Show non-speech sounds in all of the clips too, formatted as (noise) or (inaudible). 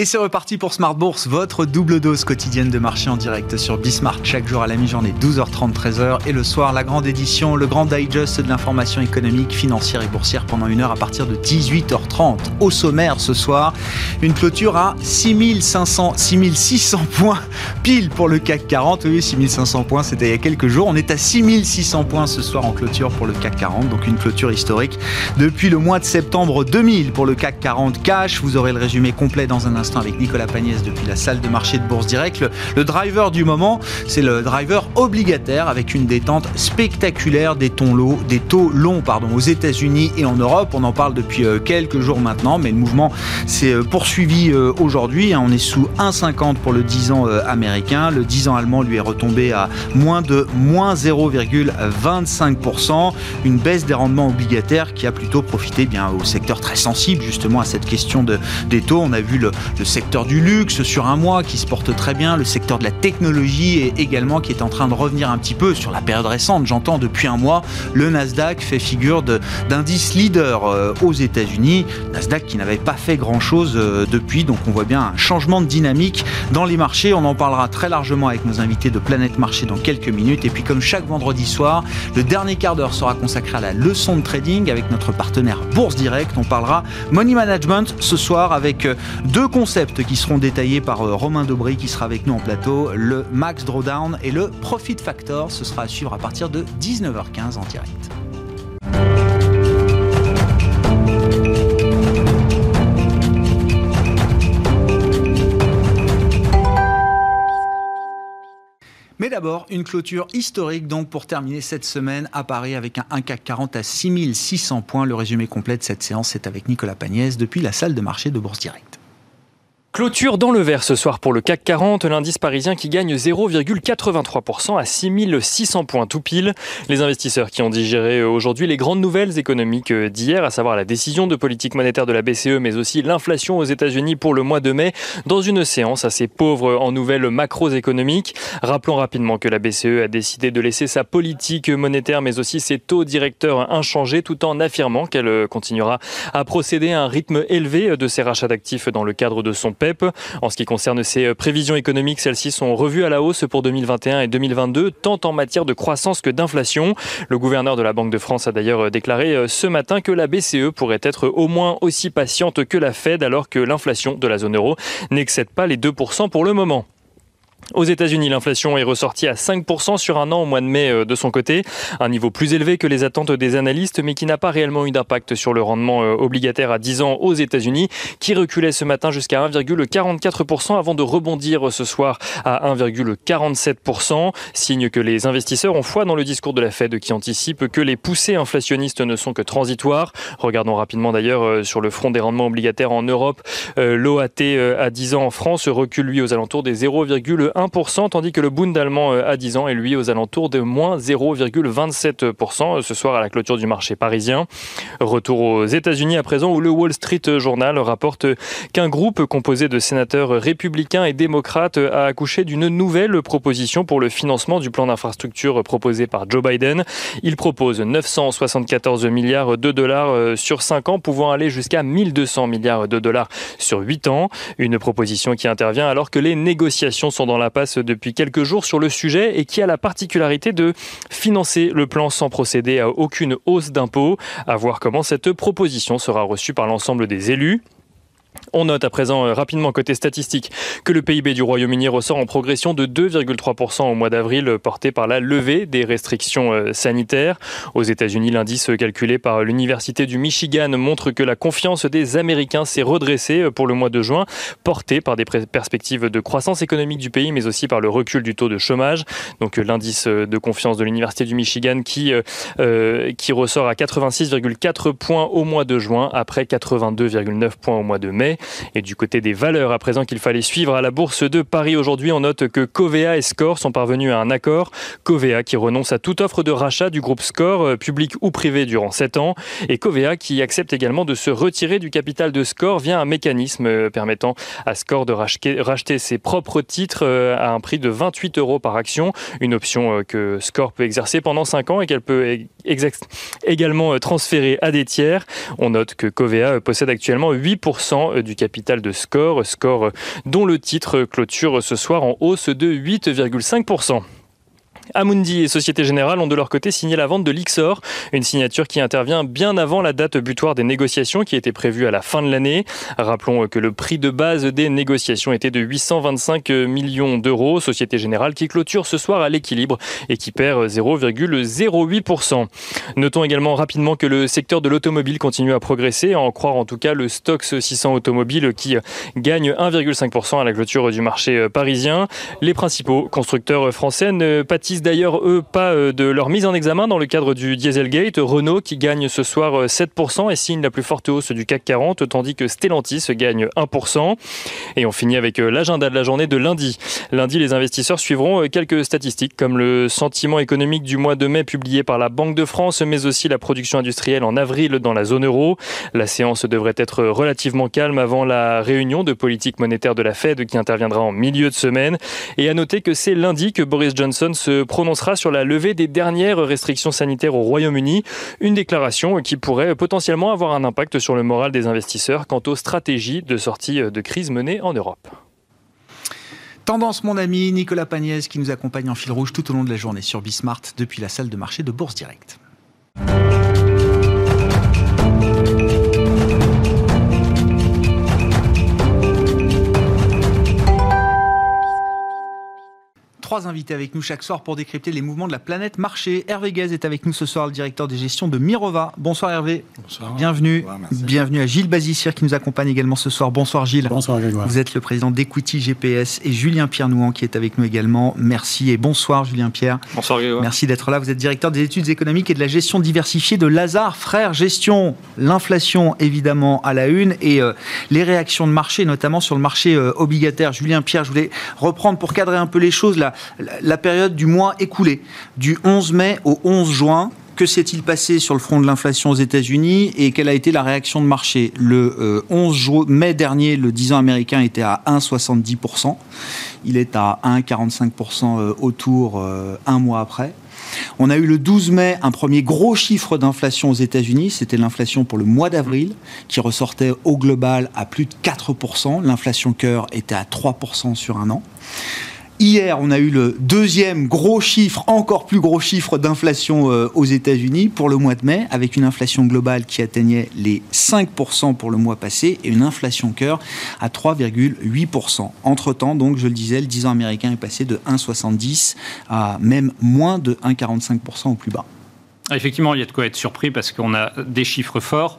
Et c'est reparti pour Smart Bourse, votre double dose quotidienne de marché en direct sur Bismarck, chaque jour à la mi-journée, 12h30, 13h. Et le soir, la grande édition, le grand digest de l'information économique, financière et boursière pendant une heure à partir de 18h30. Au sommaire ce soir, une clôture à 6500, 6600 points pile pour le CAC 40. Oui, 6500 points, c'était il y a quelques jours. On est à 6600 points ce soir en clôture pour le CAC 40, donc une clôture historique depuis le mois de septembre 2000 pour le CAC 40 cash. Vous aurez le résumé complet dans un instant avec Nicolas Pagnès depuis la salle de marché de Bourse Direct. Le, driver du moment, c'est le driver obligataire avec une détente spectaculaire des taux longs, aux États-Unis et en Europe. On en parle depuis euh, quelques jours maintenant, mais le mouvement s'est euh, poursuivi euh, aujourd'hui. Hein. On est sous 1,50 pour le 10 ans américain. Le 10 ans allemand lui est retombé à moins de moins 0,25%. Une baisse des rendements obligataires qui a plutôt profité au secteur très sensible justement à cette question de, des taux. On a vu le, le secteur du luxe sur un mois qui se porte très bien, le secteur de la technologie et également qui est en train de revenir un petit peu sur la période récente. J'entends depuis un mois, le Nasdaq fait figure d'indice leader euh, aux États-Unis. Nasdaq qui n'avait pas fait grand-chose euh, depuis, donc on voit bien un changement de dynamique dans les marchés. On en parlera très largement avec nos invités de Planète Marché dans quelques minutes. Et puis comme chaque vendredi soir, le dernier quart d'heure sera consacré à la leçon de trading avec notre partenaire Bourse Direct. On parlera money management ce soir avec euh, deux conseils concepts qui seront détaillés par euh, Romain Dobry qui sera avec nous en plateau, le Max Drawdown et le Profit Factor. Ce sera à suivre à partir de 19h15 en direct. Mais d'abord, une clôture historique donc pour terminer cette semaine à Paris avec un 1 CAC 40 à 6600 points. Le résumé complet de cette séance est avec Nicolas Pagnès depuis la salle de marché de Bourse Direct. Clôture dans le vert ce soir pour le CAC 40, l'indice parisien qui gagne 0,83% à 6600 points tout pile. Les investisseurs qui ont digéré aujourd'hui les grandes nouvelles économiques d'hier, à savoir la décision de politique monétaire de la BCE, mais aussi l'inflation aux États-Unis pour le mois de mai, dans une séance assez pauvre en nouvelles macroéconomiques. Rappelons rapidement que la BCE a décidé de laisser sa politique monétaire, mais aussi ses taux directeurs inchangés, tout en affirmant qu'elle continuera à procéder à un rythme élevé de ses rachats d'actifs dans le cadre de son En ce qui concerne ses euh, prévisions économiques, celles-ci sont revues à la hausse pour 2021 et 2022, tant en matière de croissance que d'inflation. Le gouverneur de la Banque de France a d'ailleurs euh, déclaré euh, ce matin que la BCE pourrait être au moins aussi patiente que la Fed alors que l'inflation de la zone euro n'excède pas les 2% pour le moment. Aux États-Unis, l'inflation est ressortie à 5% sur un an au mois de mai euh, de son côté, un niveau plus élevé que les attentes des analystes, mais qui n'a pas réellement eu d'impact sur le rendement euh, obligataire à 10 ans aux États-Unis, qui reculait ce matin jusqu'à 1,44% avant de rebondir ce soir à 1,47%, signe que les investisseurs ont foi dans le discours de la Fed qui anticipe que les poussées inflationnistes ne sont que transitoires. Regardons rapidement d'ailleurs euh, sur le front des rendements obligataires en Europe, l'OAT à 10 ans en France recule lui aux alentours des 0,1 1%, tandis que le Bund allemand euh, à 10 ans est lui aux alentours de moins 0,27% euh, ce soir à la clôture du marché parisien. Retour aux États-Unis à présent où le Wall Street Journal rapporte qu'un groupe composé de sénateurs républicains et démocrates a accouché d'une nouvelle proposition pour le financement du plan d'infrastructure proposé par Joe Biden. Il propose 974 milliards de dollars euh, sur 5 ans, pouvant aller jusqu'à 1200 milliards de dollars sur 8 ans. Une proposition qui intervient alors que les négociations sont dans la passe depuis quelques jours sur le sujet et qui a la particularité de financer le plan sans procéder à aucune hausse d'impôts. À voir comment cette proposition sera reçue par l'ensemble des élus. On note à présent euh, rapidement côté statistique que le PIB du Royaume-Uni ressort en progression de 2,3% au mois d'avril euh, porté par la levée des restrictions euh, sanitaires. Aux États-Unis, l'indice calculé par l'Université du Michigan montre que la confiance des Américains s'est redressée pour le mois de juin, portée par des perspectives de croissance économique du pays mais aussi par le recul du taux de chômage. Donc l'indice de confiance de l'Université du Michigan qui, qui ressort à 86,4 points au mois de juin après 82,9 points au mois de mai. Et du côté des valeurs, à présent qu'il fallait suivre à la bourse de Paris aujourd'hui, on note que Covea et Score sont parvenus à un accord. Covea qui renonce à toute offre de rachat du groupe Score, euh, public ou privé, durant 7 ans. Et Covea qui accepte également de se retirer du capital de Score via un mécanisme euh, permettant à Score de racheter ses propres titres euh, à un prix de 28 euros par action. Une option que Score peut exercer pendant 5 ans et qu'elle peut également transférés à des tiers. On note que Covea possède actuellement 8% du capital de Score, Score dont le titre clôture ce soir en hausse de 8,5%. Amundi et Société Générale ont de leur côté signé la vente de l'Ixor, une signature qui intervient bien avant la date butoir des négociations qui était prévue à la fin de l'année. Rappelons que le prix de base des négociations était de 825 millions d'euros. Société Générale qui clôture ce soir à l'équilibre et qui perd 0,08%. Notons également rapidement que le secteur de l'automobile continue à progresser, à en croire en tout cas le Stox 600 automobile qui gagne 1,5% à la clôture du marché parisien. Les principaux constructeurs français ne pâtissent d'ailleurs, eux, pas euh, de leur mise en examen dans le cadre du Dieselgate. Renault qui gagne ce soir 7% euh, et signe la plus forte hausse du CAC 40, tandis que Stellantis gagne 1%. Et on finit avec euh, l'agenda de la journée de lundi. Lundi, les investisseurs suivront quelques statistiques comme le sentiment économique du mois de mai publié par la Banque de France, mais aussi la production industrielle en avril dans la zone euro. La séance devrait être relativement calme avant la réunion de politique monétaire de la Fed qui interviendra en milieu de semaine. Et à noter que c'est lundi que Boris Johnson se prononcera sur la levée des dernières restrictions sanitaires au Royaume-Uni, une déclaration qui pourrait potentiellement avoir un impact sur le moral des investisseurs quant aux stratégies de sortie de crise menées en Europe. Tendance, mon ami Nicolas Pagnès, qui nous accompagne en fil rouge tout au long de la journée sur Bismart depuis la salle de marché de Bourse Direct. Trois invités avec nous chaque soir pour décrypter les mouvements de la planète marché. Hervé Guez est avec nous ce soir, le directeur des gestions de Mirova. Bonsoir Hervé. Bonsoir. Bienvenue. Bienvenue à Gilles Bazissir qui nous accompagne également ce soir. Bonsoir Gilles. Bonsoir Grégoire. Vous êtes le président d'Equity GPS et Julien Pierre Nouan qui est avec nous également. Merci et bonsoir Julien Pierre. Bonsoir Grégoire. Merci d'être là. Vous êtes directeur des études économiques et de la gestion diversifiée de Lazare Frères Gestion. L'inflation évidemment à la une et euh, les réactions de marché, notamment sur le marché euh, obligataire. Julien Pierre, je voulais reprendre pour cadrer un peu les choses là la période du mois écoulé, du 11 mai au 11 juin. Que s'est-il passé sur le front de l'inflation aux États-Unis et quelle a été la réaction de marché? Le 11 euh, mai dernier, le 10 ans américain était à 1,70%. Il est à 1,45% euh, autour euh, un mois après. On a eu le 12 mai un premier gros chiffre d'inflation aux États-Unis, c'était l'inflation pour le mois d'avril, qui ressortait au global à plus de 4%. L'inflation cœur était à 3% sur un an. Hier, on a eu le deuxième gros chiffre, encore plus gros chiffre d'inflation euh, aux États-Unis pour le mois de mai, avec une inflation globale qui atteignait les 5% pour le mois passé et une inflation cœur à 3,8%. Entre-temps, donc, je le disais, le 10 ans américain est passé de 1,70 à même moins de 1,45% au plus bas. Effectivement, il y a de quoi être surpris parce qu'on a des chiffres forts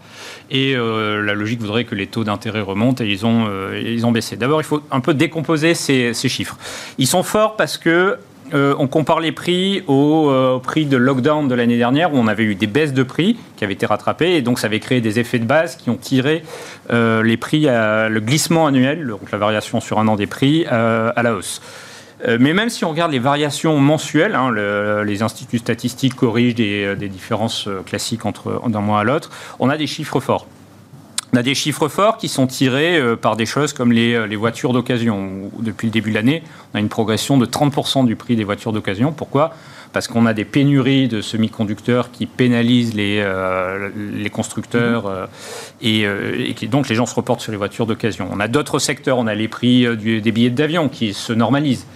et euh, la logique voudrait que les taux d'intérêt remontent et ils ont, euh, baissé. D'abord, il faut un peu décomposer ces, chiffres. Ils sont forts parce que euh, on compare les prix au, prix de lockdown de l'année dernière où on avait eu des baisses de prix qui avaient été rattrapées et donc ça avait créé des effets de base qui ont tiré les prix, le glissement annuel, donc la variation sur un an des prix, à la hausse. Euh, mais même si on regarde les variations mensuelles, hein, les instituts statistiques corrigent des, euh, différences euh, classiques entre d'un mois à l'autre, on a des chiffres forts. On a des chiffres forts qui sont tirés par des choses comme les, les voitures d'occasion. Depuis le début de l'année, on a une progression de 30% du prix des voitures d'occasion. Pourquoi? Parce qu'on a des pénuries de semi-conducteurs qui pénalisent les, euh, les constructeurs euh, et, euh, et qui, donc les gens se reportent sur les voitures d'occasion. On a d'autres secteurs, on a les prix des billets d'avion qui se normalisent.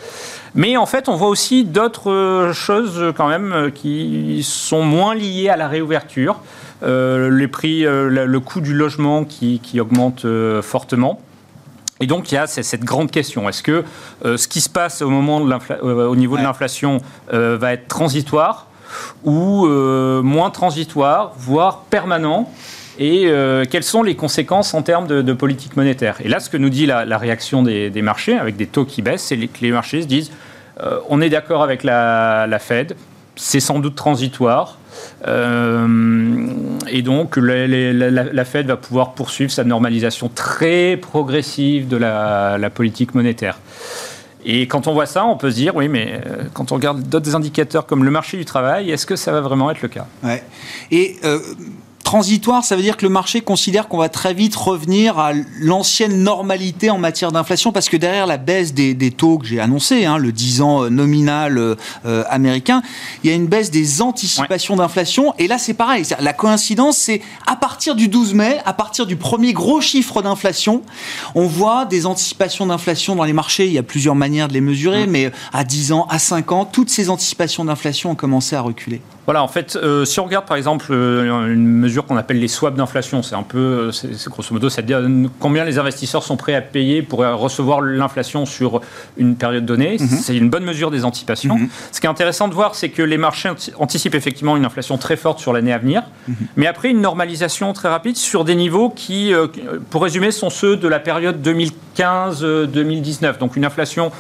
Mais en fait, on voit aussi d'autres choses quand même qui sont moins liées à la réouverture. les prix, le coût du logement qui, qui augmente fortement. Et donc il y a cette grande question est-ce que euh, ce qui se passe au moment de euh, au niveau de l'inflation euh, va être transitoire ou moins transitoire, voire permanent? Et quelles sont les conséquences en termes de, politique monétaire? Et là, ce que nous dit la, réaction des, marchés, avec des taux qui baissent, c'est que les marchés se disent on est d'accord avec la, Fed, c'est sans doute transitoire, euh, et donc, la, Fed va pouvoir poursuivre sa normalisation très progressive de la, politique monétaire. Et quand on voit ça, on peut se dire, oui, mais euh, quand on regarde d'autres indicateurs comme le marché du travail, est-ce que ça va vraiment être le cas? Ouais. Et euh, transitoire, ça veut dire que le marché considère qu'on va très vite revenir à l'ancienne normalité en matière d'inflation, parce que derrière la baisse des, taux que j'ai annoncé, hein, le 10 ans nominal euh, américain, il y a une baisse des anticipations d'inflation. Et là, c'est pareil. La coïncidence, c'est à partir du 12 mai, à partir du premier gros chiffre d'inflation, on voit des anticipations d'inflation dans les marchés. Il y a plusieurs manières de les mesurer, mm. mais à 10 ans, à 5 ans, toutes ces anticipations d'inflation ont commencé à reculer. Voilà, en fait, euh, si on regarde par exemple euh, une mesure qu'on appelle les swaps d'inflation, c'est un peu, euh, c'est grosso modo, c'est-à-dire combien les investisseurs sont prêts à payer pour recevoir l'inflation sur une période donnée. Mhm. C'est une bonne mesure des anticipations. Mhm. Ce qui est intéressant de voir, c'est que les marchés anticipent effectivement une inflation très forte sur l'année à venir, mhm. mais après une normalisation très rapide sur des niveaux qui, pour résumer, sont ceux de la période 2015-2019. Donc une inflation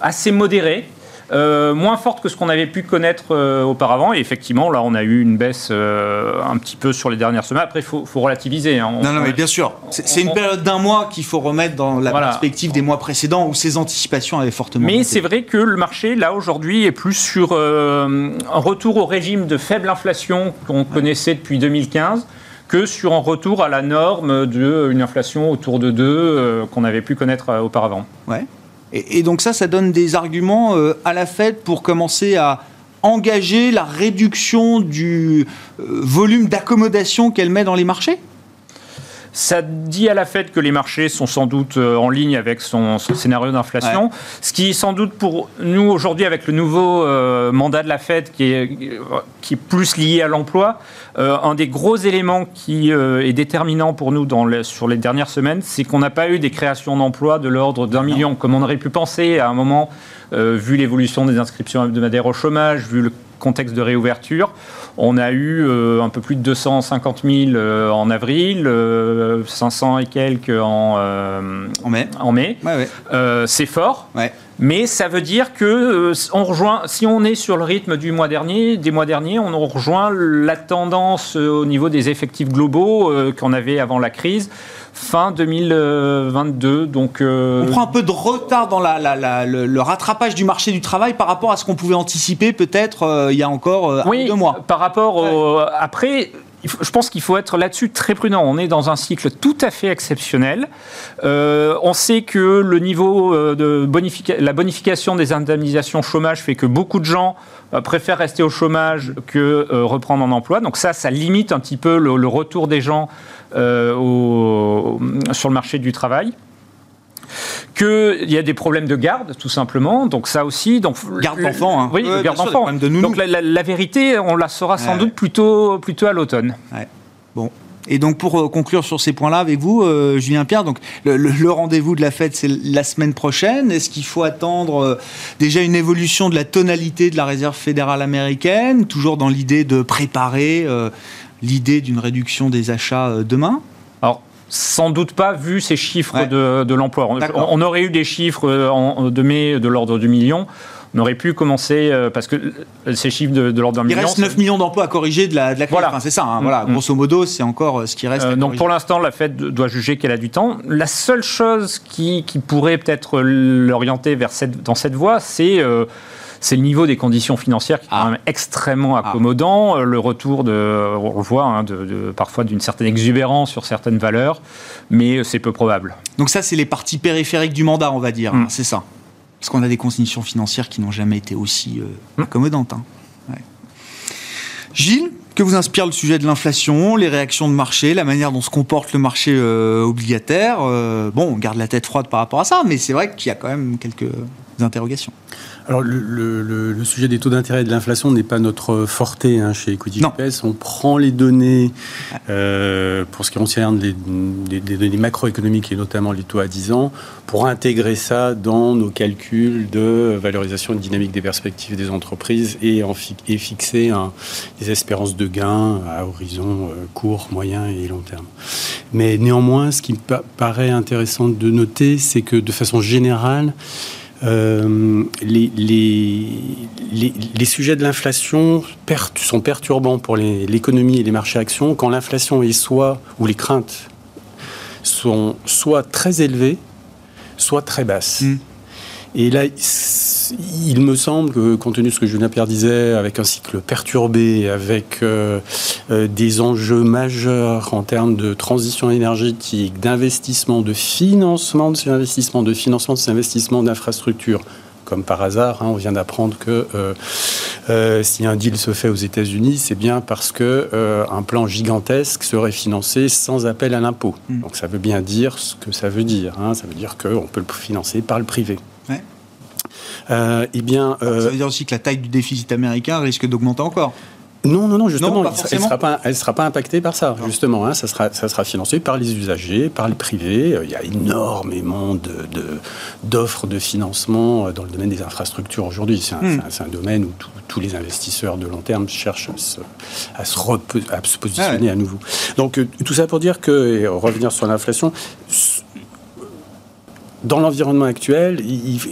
assez modérée euh, moins forte que ce qu'on avait pu connaître euh, auparavant. Et effectivement, là, on a eu une baisse euh, un petit peu sur les dernières semaines. Après, il faut, relativiser. Hein. non, non, mais bien sûr. C'est une période d'un mois qu'il faut remettre dans la perspective des mois précédents où ces anticipations avaient fortement. Mais c'est vrai que le marché, là, aujourd'hui, est plus sur un retour au régime de faible inflation qu'on connaissait depuis 2015 que sur un retour à la norme d'une inflation autour de 2 qu'on avait pu connaître auparavant. Ouais. Et, donc ça, ça donne des arguments euh, à la Fed pour commencer à engager la réduction du euh, volume d'accommodation qu'elle met dans les marchés? Ça dit à la Fed que les marchés sont sans doute euh, en ligne avec son, scénario d'inflation. Ce qui est sans doute pour nous aujourd'hui, avec le nouveau euh, mandat de la Fed qui est, qui est plus lié à l'emploi, euh, un des gros éléments qui est déterminant pour nous dans sur les dernières semaines, c'est qu'on n'a pas eu des créations d'emplois de l'ordre d'un million, comme on aurait pu penser à un moment, vu l'évolution des inscriptions hebdomadaires au chômage, vu le contexte de réouverture. On a eu euh, un peu plus de 250 000 euh, en avril, 500 euh, et quelques en, en mai. En mai. c'est fort. Mais ça veut dire que on rejoint, si on est sur le rythme du mois dernier, des mois derniers, on rejoint la tendance au niveau des effectifs globaux qu'on avait avant la crise fin 2022. Donc, euh, On prend un peu de retard dans la, le, rattrapage du marché du travail par rapport à ce qu'on pouvait anticiper peut-être euh, il y a encore euh, oui, deux mois. Par rapport au... Après, je pense qu'il faut être là-dessus très prudent. On est dans un cycle tout à fait exceptionnel. on sait que le niveau de la bonification des indemnisations chômage fait que beaucoup de gens préfèrent rester au chômage que reprendre en emploi. Donc ça, ça limite un petit peu le retour des gens euh, sur le marché du travail qu'il y a des problèmes de garde, tout simplement. Donc ça aussi. Donc, garde d'enfants. Hein. Oui, garde d'enfants. Donc la, vérité, on la saura sans doute plutôt, plutôt à l'automne. Bon. Et donc pour euh, conclure sur ces points-là avec vous, euh, Julien Pierre, donc le, rendez-vous de la fête c'est la semaine prochaine. Est-ce qu'il faut attendre déjà une évolution de la tonalité de la réserve fédérale américaine, toujours dans l'idée de préparer l'idée d'une réduction des achats euh, demain? Sans doute pas, vu ces chiffres de, l'emploi. On, aurait eu des chiffres euh, en, de mai de l'ordre du million. On aurait pu commencer, euh, parce que ces chiffres de, l'ordre d'un million... Il reste 9 millions d'emplois à corriger de la, de la. Voilà. c'est ça, hein, voilà. Mm. grosso modo, c'est encore ce qui reste. donc pour l'instant, la Fed doit juger qu'elle a du temps. La seule chose qui, qui pourrait peut-être l'orienter vers cette, dans cette voie, c'est c'est le niveau des conditions financières qui est quand ah. même extrêmement ah. accommodant. Euh, le retour de, on le voit, hein, de, parfois d'une certaine exubérance sur certaines valeurs, mais c'est peu probable. Donc ça, c'est les parties périphériques du mandat, on va dire. Mm. C'est ça. Parce qu'on a des conditions financières qui n'ont jamais été aussi euh, mm. accommodantes. Hein. Gilles, que vous inspire le sujet de l'inflation, les réactions de marché, la manière dont se comporte le marché euh, obligataire Bon, on garde la tête froide par rapport à ça, mais c'est vrai qu'il y a quand même quelques interrogations. Alors, le, sujet des taux d'intérêt et de l'inflation n'est pas notre forté hein, chez Equity GPS. On prend les données euh, pour ce qui concerne les, données macroéconomiques et notamment les taux à 10 ans pour intégrer ça dans nos calculs de valorisation dynamique des perspectives des entreprises et, en et fixer des espérances de gains à horizon euh, court, moyen et long terme. Mais néanmoins, ce qui me paraît intéressant de noter, c'est que de façon générale, euh, les, sujets de l'inflation sont perturbants pour l'économie et les marchés actions quand l'inflation est soit, ou les craintes sont soit très élevées, soit très basses. Mm. Et là, il me semble que, compte tenu de ce que Julien Pierre disait, avec un cycle perturbé, avec euh, euh, des enjeux majeurs en termes de transition énergétique, d'investissement, de financement de ces investissements, de financement de ces investissements d'infrastructures, comme par hasard, hein, on vient d'apprendre que euh, si un deal se fait aux États-Unis, c'est bien parce que un plan gigantesque serait financé sans appel à l'impôt. Mm. Donc ça veut bien dire ce que ça veut dire. Hein. Ça veut dire qu'on peut le financer par le privé. Euh, eh bien, ça veut dire aussi que la taille du déficit américain risque d'augmenter encore. Non, non, non, justement, elle ne sera, pas, sera pas impactée par ça, justement. Hein, ça, sera, ça sera financé par les usagers, par les privés. Il y a énormément d'offres de, de, financement dans le domaine des infrastructures aujourd'hui. C'est un, hmm. domaine où tous les investisseurs de long terme cherchent à se, à se, positionner à nouveau. Donc, euh, tout ça pour dire que, et revenir sur l'inflation, dans l'environnement actuel,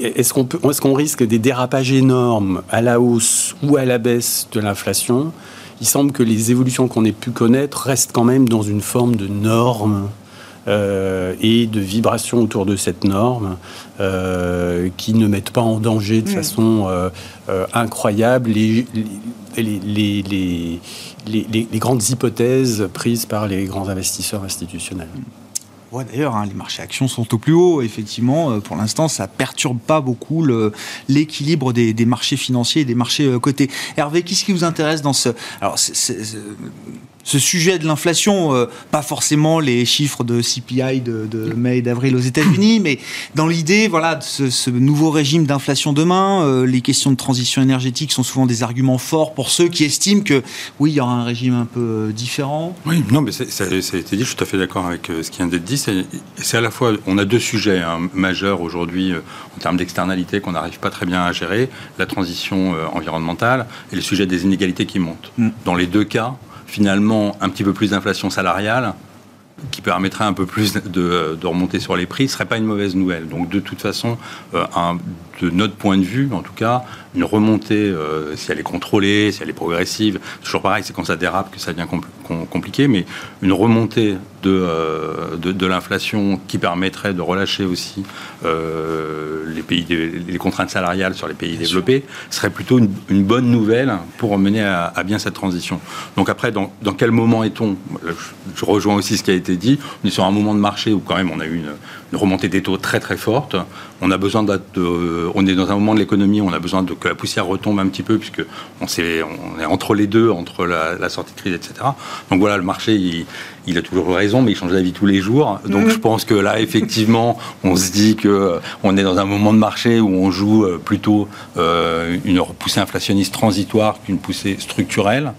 est-ce qu'on est risque des dérapages énormes à la hausse ou à la baisse de l'inflation? Il semble que les évolutions qu'on ait pu connaître restent quand même dans une forme de norme euh, et de vibration autour de cette norme euh, qui ne mettent pas en danger de mm. façon euh, incroyable les les, les, les, grandes hypothèses prises par les grands investisseurs institutionnels. D'ailleurs, hein, les marchés actions sont au plus haut. Effectivement, euh, pour l'instant, ça perturbe pas beaucoup l'équilibre des, marchés financiers et des marchés euh, cotés. Hervé, qu'est-ce qui vous intéresse dans ce ce sujet de l'inflation, euh, pas forcément les chiffres de CPI de, mai et d'avril aux États-Unis, mais dans l'idée, voilà, de ce, nouveau régime d'inflation demain, euh, les questions de transition énergétique sont souvent des arguments forts pour ceux qui estiment que oui, il y aura un régime un peu euh, différent. Oui, non, mais ça, a été dit, je suis tout à fait d'accord avec ce qui vient d'être dit. C'est à la fois, on a deux sujets hein, majeurs aujourd'hui en termes d'externalité qu'on n'arrive pas très bien à gérer, la transition environnementale et le sujet des inégalités qui montent. Mm. Dans les deux cas, finalement un petit peu plus d'inflation salariale qui permettrait un peu plus de, remonter sur les prix, ce serait pas une mauvaise nouvelle. Donc de toute façon, euh, de notre point de vue, en tout cas, une remontée, euh, si elle est contrôlée, si elle est progressive, toujours pareil, c'est quand ça dérape que ça devient compliqué, mais une remontée euh, de, de, l'inflation qui permettrait de relâcher aussi euh, les, pays les contraintes salariales sur les pays développés serait plutôt une, bonne nouvelle pour mener à, bien cette transition. Donc après, dans, quel moment est-on? Je, rejoins aussi ce qui a été dit. On est sur un moment de marché où quand même on a eu une, remontée des taux très très forte. On a besoin de, on est dans un moment de l'économie où on a besoin de, que la poussière retombe un petit peu puisque on, est, on est entre les deux, entre la, sortie de crise, etc. Donc voilà, le marché, il, il a toujours raison, mais il change d'avis tous les jours. Donc mhm. je pense que là, effectivement, on se dit que euh, on est dans un moment de marché où on joue euh, plutôt euh, une poussée inflationniste transitoire qu'une poussée structurelle.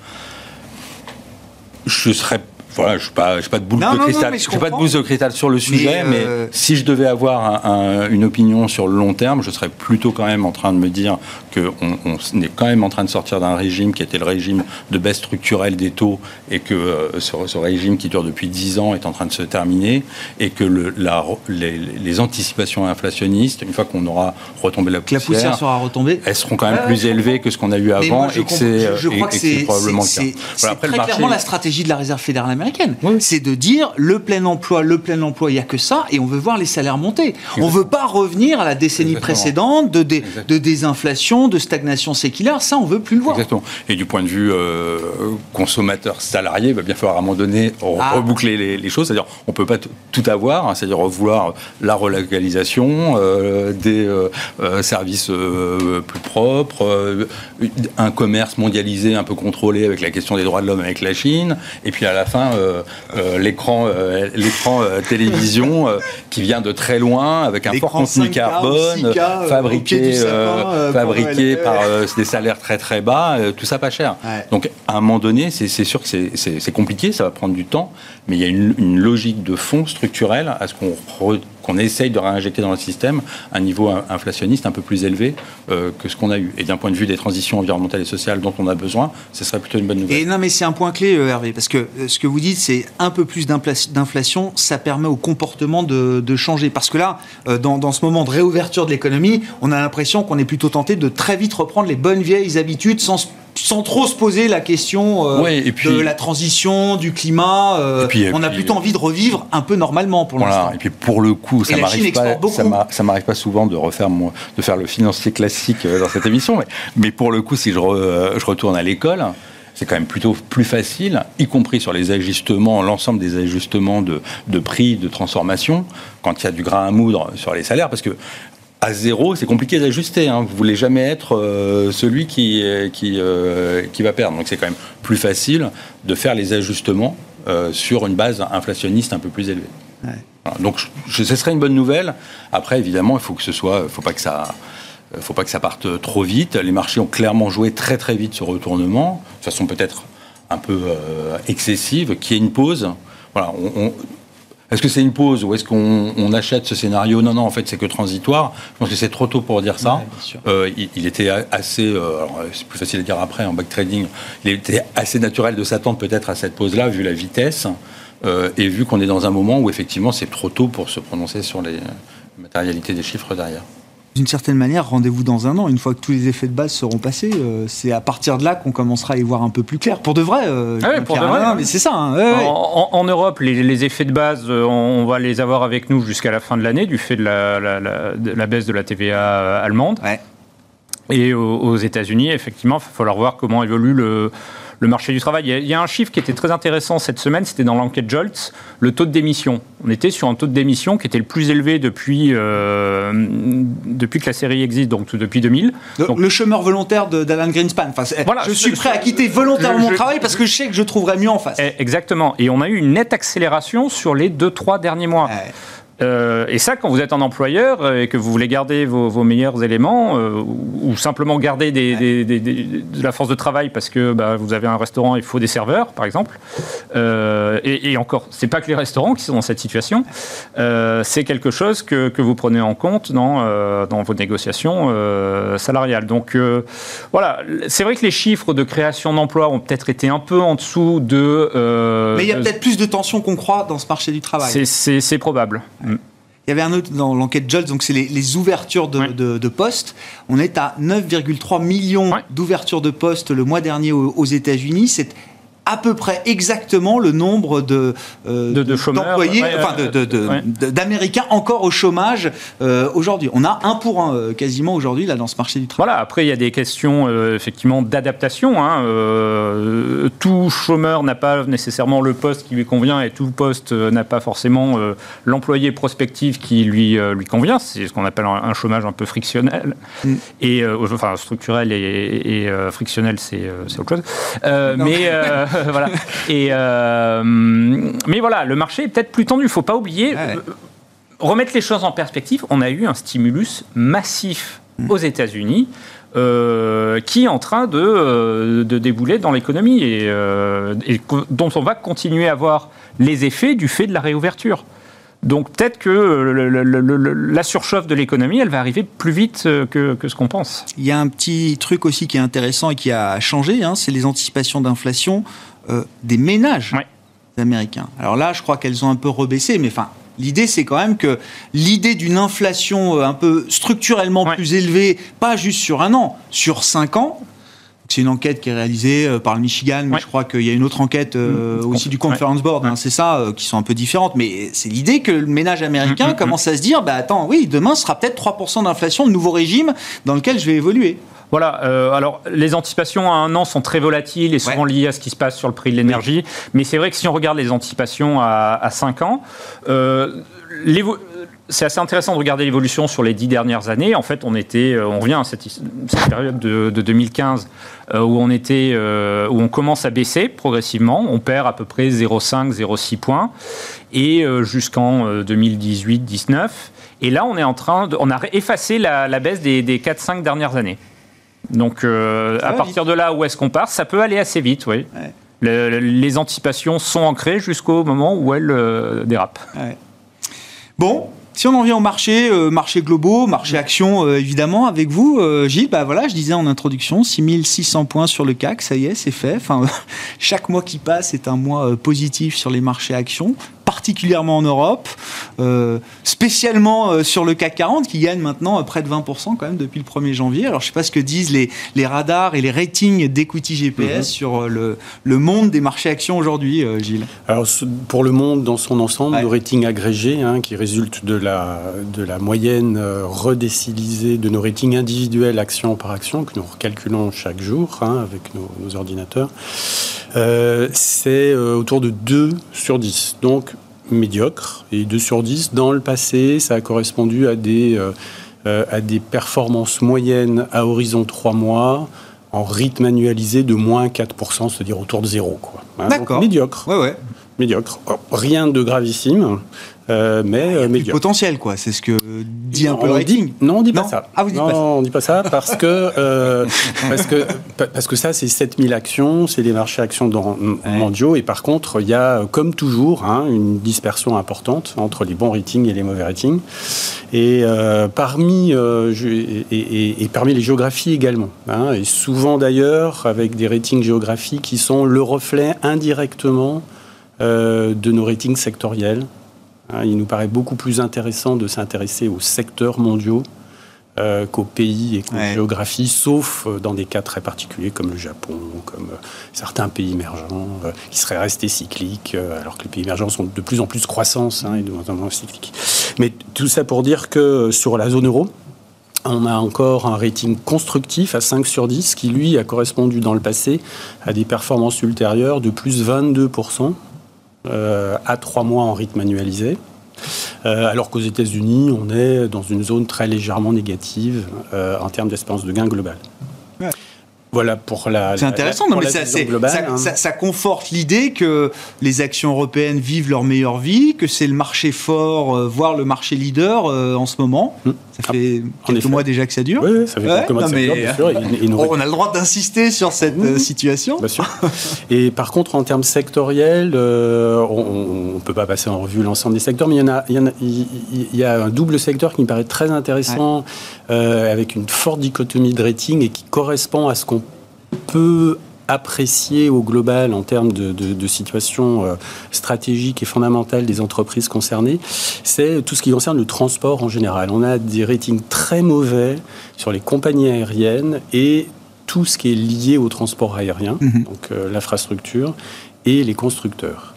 Je serais voilà, je n'ai pas, pas, de boule de cristal. je pas de boule de cristal sur le sujet, mais, euh, si je devais avoir une opinion sur le long terme, je serais plutôt quand même en train de me dire qu'on on est quand même en train de sortir d'un régime qui était le régime de baisse structurelle des taux et que euh, ce, régime qui dure depuis 10 ans est en train de se terminer et que le, la, les, anticipations inflationnistes, une fois qu'on aura retombé la poussière, la poussière sera retombée, elles seront quand même plus élevées que ce qu'on a eu avant et que c'est probablement le cas. C'est très clairement la stratégie de la Réserve fédérale américaine. C'est de dire le plein emploi, le plein emploi, il n'y a que ça, et on veut voir les salaires monter. On ne veut pas revenir à la décennie précédente de, de, désinflation, de stagnation séculaire. Ça, on veut plus le voir. Exactement. Et du point de vue euh, consommateur salarié, il va bien falloir à un moment donné ah. reboucler les, choses. C'est-à-dire, on ne peut pas tout avoir, hein. c'est-à-dire vouloir la relocalisation, euh, des euh, services plus propres, un commerce mondialisé un peu contrôlé avec la question des droits de l'homme avec la Chine, et puis à la fin, euh, l'écran euh, l'écran euh, télévision qui vient de très loin avec un fort contenu carbone, fabriqué, fabriqué par des salaires très très bas, tout ça pas cher. Donc à un moment donné, c'est sûr que c'est compliqué, ça va prendre du temps, mais il y a une, une logique de fond structurelle à ce qu'on qu'on essaye de réinjecter dans le système un niveau inflationniste un peu plus élevé euh, que ce qu'on a eu. Et d'un point de vue des transitions environnementales et sociales dont on a besoin, ce serait plutôt une bonne nouvelle. Et non, mais c'est un point clé, euh, Hervé, parce que euh, ce que vous dites, c'est un peu plus d'inflation, ça permet au comportement de, changer. Parce que là, dans, dans, ce moment de réouverture de l'économie, on a l'impression qu'on est plutôt tenté de très vite reprendre les bonnes vieilles habitudes sans sans trop se poser la question de la transition, du climat. on a plutôt envie de revivre un peu normalement pour voilà. l'instant. Et puis pour le coup, ça m'arrive pas, ça m'arrive pas souvent de refaire mon, de faire le financier classique dans cette émission, mais, mais pour le coup, si je, je retourne à l'école, c'est quand même plutôt plus facile, y compris sur les ajustements, l'ensemble des ajustements de, prix, de transformation, quand il y a du grain à moudre sur les salaires, parce que à zéro, c'est compliqué d'ajuster. Hein. Vous voulez jamais être euh, celui qui, qui, euh, qui va perdre. Donc c'est quand même plus facile de faire les ajustements euh, sur une base inflationniste un peu plus élevée. Donc ce serait une bonne nouvelle. Après, évidemment, il faut que ce soit, faut pas que ça faut pas que ça parte trop vite. Les marchés ont clairement joué très très vite ce retournement, de façon peut-être un peu euh, excessive, qui est une pause. Voilà, est-ce que c'est une pause ou est-ce qu'on achète ce scénario? Non, non, en fait, c'est que transitoire. Je pense que c'est trop tôt pour dire ça. Euh, il, était assez, euh, c'est plus facile à dire après en back trading, il était assez naturel de s'attendre peut-être à cette pause-là, vu la vitesse, et vu qu'on est dans un moment où effectivement c'est trop tôt pour se prononcer sur les matérialités des chiffres derrière d'une certaine manière, rendez-vous dans un an. Une fois que tous les effets de base seront passés, euh, c'est à partir de là qu'on commencera à y voir un peu plus clair. Pour de vrai. Euh, ah pour de vrai. mais c'est ça. Hein. en, Europe, les, effets de base, euh, on, va les avoir avec nous jusqu'à la fin de l'année, du fait de la, baisse de la TVA allemande. Et aux, aux États-Unis, effectivement, il va falloir voir comment évolue le le marché du travail. Il y, a, un chiffre qui était très intéressant cette semaine, c'était dans l'enquête Jolts, le taux de démission. On était sur un taux de démission qui était le plus élevé depuis, euh, depuis que la série existe, donc depuis 2000. donc, le chômeur volontaire d'Alan Greenspan. Enfin, voilà, je suis prêt à quitter volontairement mon travail parce que je sais que je trouverai mieux en face. Eh, exactement. Et on a eu une nette accélération sur les 2-3 derniers mois. Euh, et ça, quand vous êtes un employeur euh, et que vous voulez garder vos, meilleurs éléments, euh, ou, simplement garder de la force de travail parce que bah, vous avez un restaurant, il faut des serveurs, par exemple. et, et, encore, c'est pas que les restaurants qui sont dans cette situation. c'est quelque chose que, que, vous prenez en compte dans, dans vos négociations salariales. Donc voilà, c'est vrai que les chiffres de création d'emplois ont peut-être été un peu en dessous de. Mais il y a peut-être plus de tensions qu'on croit dans ce marché du travail. C'est probable. Il y avait un autre dans l'enquête Jolts, donc c'est les, ouvertures de, postes. On est à 9,3 millions d'ouvertures de postes le mois dernier aux, aux États-Unis. C'est à peu près exactement le nombre de, euh, d'employés, enfin d'Américains encore au chômage euh, aujourd'hui. On a un pour un euh, quasiment aujourd'hui là dans ce marché du travail. Voilà. Après, il y a des questions effectivement d'adaptation. Hein. tout chômeur n'a pas nécessairement le poste qui lui convient et tout poste n'a pas forcément l'employé prospectif qui lui lui convient. C'est ce qu'on appelle un, chômage un peu frictionnel mm. et enfin structurel et, frictionnel, c'est autre chose. mais (laughs) (laughs) voilà. Et, euh, mais voilà, le marché est peut-être plus tendu. Il ne faut pas oublier, euh, remettre les choses en perspective, on a eu un stimulus massif mm. aux États-Unis. Euh, qui est en train de, de débouler dans l'économie et, et, dont on va continuer à voir les effets du fait de la réouverture. Donc peut-être que la surchauffe de l'économie, elle va arriver plus vite euh, que, ce qu'on pense. Il y a un petit truc aussi qui est intéressant et qui a changé, hein, c'est les anticipations d'inflation euh, des ménages américains. Alors là, je crois qu'elles ont un peu rebaissé, mais enfin, L'idée, c'est quand même que l'idée d'une inflation euh, un peu structurellement plus élevée, pas juste sur un an, sur cinq ans, c'est une enquête qui est réalisée euh, par le Michigan, mais je crois qu'il y a une autre enquête euh, mm. aussi du Conference Board, hein, c'est ça, euh, qui sont un peu différentes. Mais c'est l'idée que le ménage américain mm, mm, commence à se dire, bah attends, oui, demain ce sera peut-être 3% d'inflation, le nouveau régime dans lequel je vais évoluer. Voilà, alors les anticipations à un an sont très volatiles et souvent liées à ce qui se passe sur le prix de l'énergie. Mais c'est vrai que si on regarde les anticipations à, à 5 ans, c'est assez intéressant de regarder l'évolution sur les dix dernières années. En fait, on était, euh, on revient à cette, période de, 2015 euh, où on était, euh, où on commence à baisser progressivement. On perd à peu près 0,5, 0,6 points et jusqu'en 2018-19. Et là, on est en train, de, on a effacé la, baisse des, des 4-5 dernières années. Donc, à partir de là, où est-ce qu'on part Ça peut aller assez vite, oui. les anticipations sont ancrées jusqu'au moment où elles dérapent. Bon, si on en vient au marché, euh, marché globaux, marché action, euh, évidemment, avec vous, euh, Gilles, bah voilà, je disais en introduction, 6600 points sur le CAC, ça y est, c'est fait. Enfin, (laughs) chaque mois qui passe est un mois positif sur les marchés actions particulièrement en Europe, spécialement sur le CAC 40 qui gagne maintenant près de 20% quand même depuis le 1er janvier. Alors je ne sais pas ce que disent les, les radars et les ratings d'equity GPS mhm. sur le, le, monde des marchés actions aujourd'hui, Gilles. Alors pour le monde dans son ensemble, le rating agrégé hein, qui résulte de la, de la moyenne redécilisée de nos ratings individuels action par action que nous recalculons chaque jour hein, avec nos, nos ordinateurs, euh, c'est euh, autour de 2 sur 10. Donc médiocre. Et 2 sur 10, dans le passé, ça a correspondu à des, euh, à des performances moyennes à horizon 3 mois en rythme annualisé de moins 4%, c'est-à-dire autour de zéro. Hein, D'accord. Médiocre. Ouais, ouais. Médiocre. Rien de gravissime. Euh, mais euh, médiocre. potentiel, quoi. C'est ce que dit un peu le rating. non, on dit pas ça. Ah, vous dites non, pas ça. on dit pas ça parce que euh, (laughs) parce que parce que ça, c'est 7000 actions, c'est des marchés actions dans, mondiaux, et par contre, il y a comme toujours hein, une dispersion importante entre les bons ratings et les mauvais ratings, et parmi et, parmi les géographies également, hein, et souvent d'ailleurs avec des ratings géographiques qui sont le reflet indirectement de nos ratings sectoriels. Hein, il nous paraît beaucoup plus intéressant de s'intéresser aux secteurs mondiaux euh, qu'aux pays et qu'aux géographies, sauf euh, dans des cas très particuliers comme le Japon, comme euh, certains pays émergents qui seraient restés cycliques, alors que les pays émergents sont de plus en plus croissance hein, et de moins en moins cycliques. Mais tout ça pour dire que sur la zone euro, on a encore un rating constructif à 5 sur 10 qui, lui, a correspondu dans le passé à des performances ultérieures de plus 22%, euh, à trois mois en rythme annualisé. Euh, alors qu'aux États-Unis, on est dans une zone très légèrement négative euh, en termes d'espérance de gain globale. Voilà pour la. C'est intéressant, non, mais ça, hein. ça, ça, conforte l'idée que les actions européennes vivent leur meilleure vie, que c'est le marché fort, euh, voire le marché leader euh, en ce moment. Hmm. Ça fait quelques mois déjà que ça dure. Oui, ça fait quelques mois que ça dure, bien sûr. on a le droit d'insister sur cette euh, situation. Bien sûr. Et par contre, en termes sectoriels, on ne peut pas passer en revue l'ensemble des secteurs, mais il y, en a, il, y a, il y a un double secteur qui me paraît très intéressant, avec une forte dichotomie de rating et qui correspond à ce qu'on peut apprécier au global en termes de, situation euh, stratégique et fondamentale des entreprises concernées, c'est tout ce qui concerne le transport en général. On a des ratings très mauvais sur les compagnies aériennes et tout ce qui est lié au transport aérien, mhm. donc euh, l'infrastructure, et les constructeurs.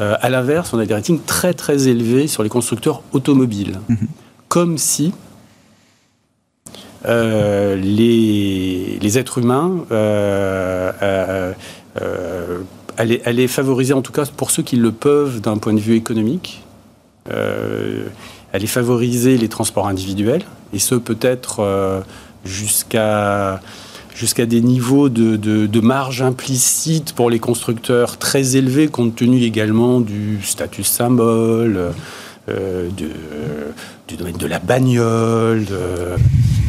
Euh, à l'inverse, on a des ratings très très élevés sur les constructeurs automobiles. Mhm. Comme si euh, les, êtres humains, euh, euh, elle, est, favorisée en tout cas pour ceux qui le peuvent d'un point de vue économique. elle est favorisée les transports individuels, et ce peut-être jusqu'à des niveaux de, de, marge implicite pour les constructeurs très élevés, compte tenu également du statut symbole, de, du domaine de la bagnole,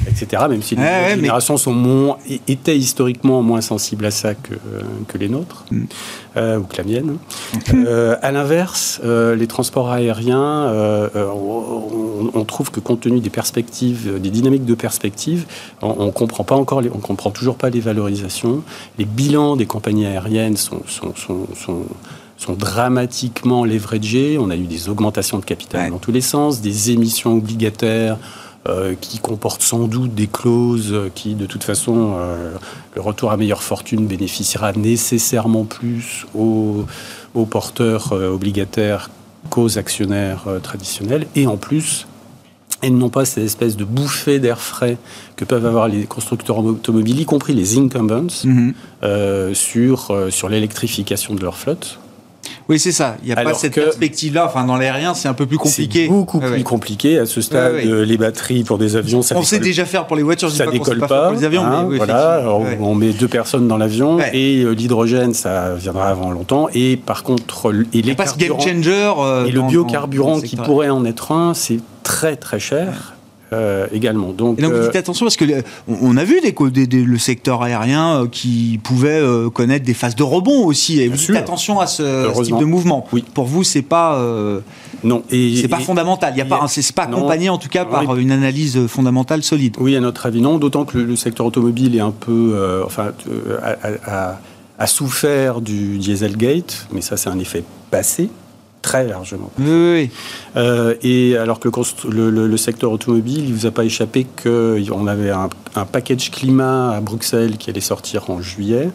etc. Même si les générations sont moins, étaient historiquement moins sensibles à ça que, que les nôtres, mm. euh, ou que la mienne. (laughs) euh, à l'inverse, euh, les transports aériens, euh, on, trouve que compte tenu des perspectives, des dynamiques de perspective, on, ne comprend pas encore, les, on comprend toujours pas les valorisations. Les bilans des compagnies aériennes sont, sont, sont, sont sont dramatiquement leveragés. On a eu des augmentations de capital dans tous les sens, des émissions obligataires euh, qui comportent sans doute des clauses qui, de toute façon, euh, le retour à meilleure fortune bénéficiera nécessairement plus aux, porteurs euh, obligataires qu'aux actionnaires traditionnels. Et en plus, elles n'ont pas cette espèce de bouffée d'air frais que peuvent avoir les constructeurs automobiles, y compris les incumbents, mm-hmm. sur, sur l'électrification de leur flotte. Oui, c'est ça. Il n'y a pas cette perspective-là. Enfin, dans l'aérien, c'est un peu plus compliqué. C'est beaucoup plus compliqué à ce stade. les batteries pour des avions, ça On sait déjà faire pour les voitures. Ça décolle pas, pour les avions. Hein, voilà. on met deux personnes dans l'avion et euh, l'hydrogène, ça viendra avant longtemps. Et par contre, et les pas ce game changer. Euh, et le biocarburant qui pourrait en être un, c'est très très cher. Euh, également. Donc, et donc vous dites attention parce que on a vu des, le secteur aérien euh, qui pouvait euh, connaître des phases de rebond aussi. Et vous dites attention à ce, type de mouvement. Oui. Pour vous, c'est pas non c'est pas fondamental. Il y a, pas, c'est pas accompagné en tout cas par une analyse fondamentale solide. Oui, à notre avis non. D'autant que le, secteur automobile est un peu, enfin, a, souffert du Dieselgate, mais ça c'est un effet passé. Très largement. Oui, euh, et alors que le, secteur automobile, il ne vous a pas échappé qu'on avait un, package climat à Bruxelles qui allait sortir en juillet.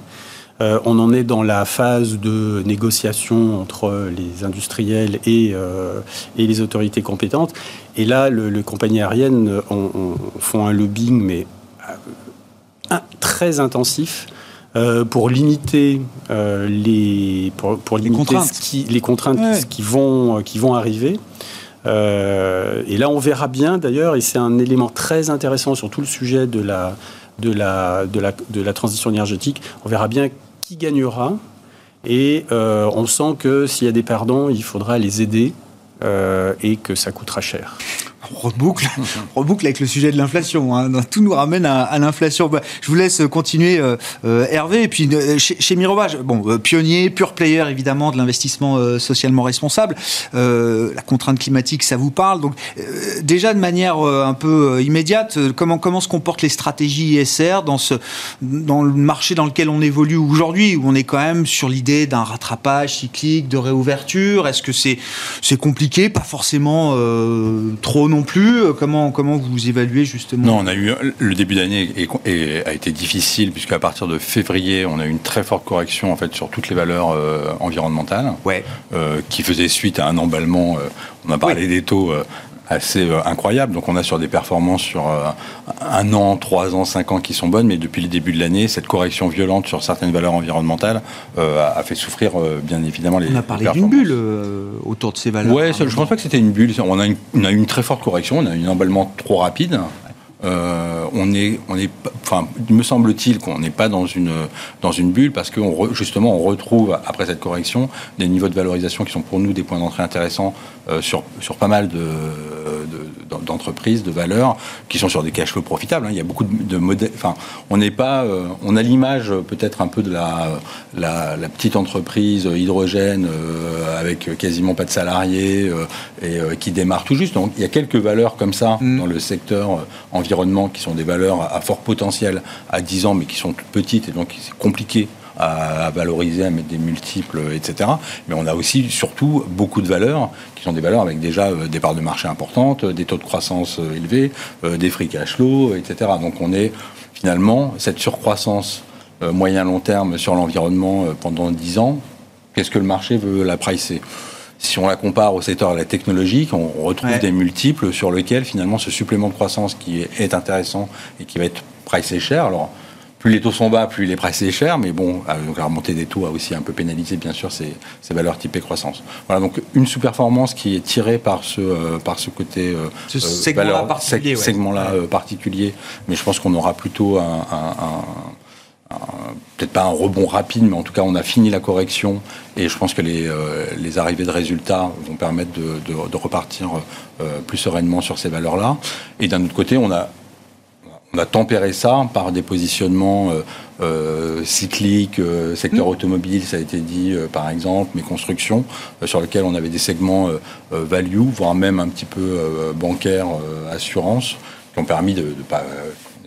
Euh, on en est dans la phase de négociation entre les industriels et, euh, et les autorités compétentes. Et là, le, les compagnies aériennes font un lobbying, mais très intensif euh, pour limiter euh, les pour, limiter les contraintes, qui, les contraintes qui vont qui vont arriver. Euh, et là, on verra bien d'ailleurs, et c'est un élément très intéressant sur tout le sujet de la de la de la de la transition énergétique. On verra bien qui gagnera. Et on sent que s'il y a des perdants, il faudra les aider et que ça coûtera cher reboucle, (laughs) reboucle avec le sujet de l'inflation. Hein. Tout nous ramène à, l'inflation. Bah, je vous laisse continuer, euh, euh, Hervé. Et puis euh, chez, chez bon, pionnier, pure player évidemment de l'investissement socialement responsable. la contrainte climatique, ça vous parle. Donc déjà de manière un peu immédiate, comment se comportent les stratégies ISR dans le marché dans lequel on évolue aujourd'hui, où on est quand même sur l'idée d'un rattrapage cyclique, de réouverture? Est-ce que c'est compliqué, pas forcément trop non plus. Euh, comment, comment vous évaluez justement Non, on a eu le début d'année a été difficile puisqu'à partir de février, on a eu une très forte correction en fait sur toutes les valeurs euh, environnementales, ouais. Euh, qui faisait suite à un emballement. on a parlé des taux assez euh, incroyable. Donc on a sur des performances sur euh, un an, trois ans, cinq ans qui sont bonnes, mais depuis le début de l'année, cette correction violente sur certaines valeurs environnementales euh, a fait souffrir bien évidemment les. On a parlé d'une bulle autour de ces valeurs. Ouais, je pense pas que c'était une bulle. On a, une, on a eu une très forte correction, on a eu un emballement trop rapide. Euh, on est, on est, enfin, me semble-t-il qu'on n'est pas dans une, dans une bulle parce que justement, on retrouve après cette correction des niveaux de valorisation qui sont pour nous des points d'entrée intéressants euh, sur, sur pas mal de, d'entreprises, de, valeurs qui sont sur des cash flows profitables. Hein. Il y a beaucoup de, modèles. Enfin, on n'est pas, euh, on a l'image peut-être un peu de la, la, petite entreprise hydrogène avec quasiment pas de salariés et qui démarre tout juste. Donc, il y a quelques valeurs comme ça mm. dans le secteur environnemental qui sont des valeurs à fort potentiel à 10 ans, mais qui sont toutes petites, et donc c'est compliqué à, valoriser, à mettre des multiples, etc. Mais on a aussi, surtout, beaucoup de valeurs qui sont des valeurs avec déjà euh, des parts de marché importantes, des taux de croissance euh, élevés, euh, des free cash flow, etc. Donc on est finalement cette surcroissance moyen-long terme sur l'environnement pendant 10 ans. Qu'est-ce que le marché veut la pricer? Si on la compare au secteur de la technologie, on retrouve des multiples sur lesquels finalement ce supplément de croissance qui est intéressant et qui va être pricé cher. Alors, plus les taux sont bas, plus les pricé cher, mais bon, euh, donc la remontée des taux a aussi un peu pénalisé, bien sûr, ces, valeurs typées croissance. Voilà, donc une sous-performance qui est tirée par ce, euh, par ce côté euh, ce segment-là particulier, segment particulier, mais je pense qu'on aura plutôt un peut-être pas un rebond rapide, mais en tout cas, on a fini la correction et je pense que les, euh, les arrivées de résultats vont permettre de, de, repartir euh, plus sereinement sur ces valeurs-là. Et d'un autre côté, on a, on a tempéré ça par des positionnements euh, cycliques, secteur mmh. automobile, ça a été dit par exemple, mais construction, sur lesquels on avait des segments value, voire même un petit peu bancaire, assurance, qui ont permis de ne pas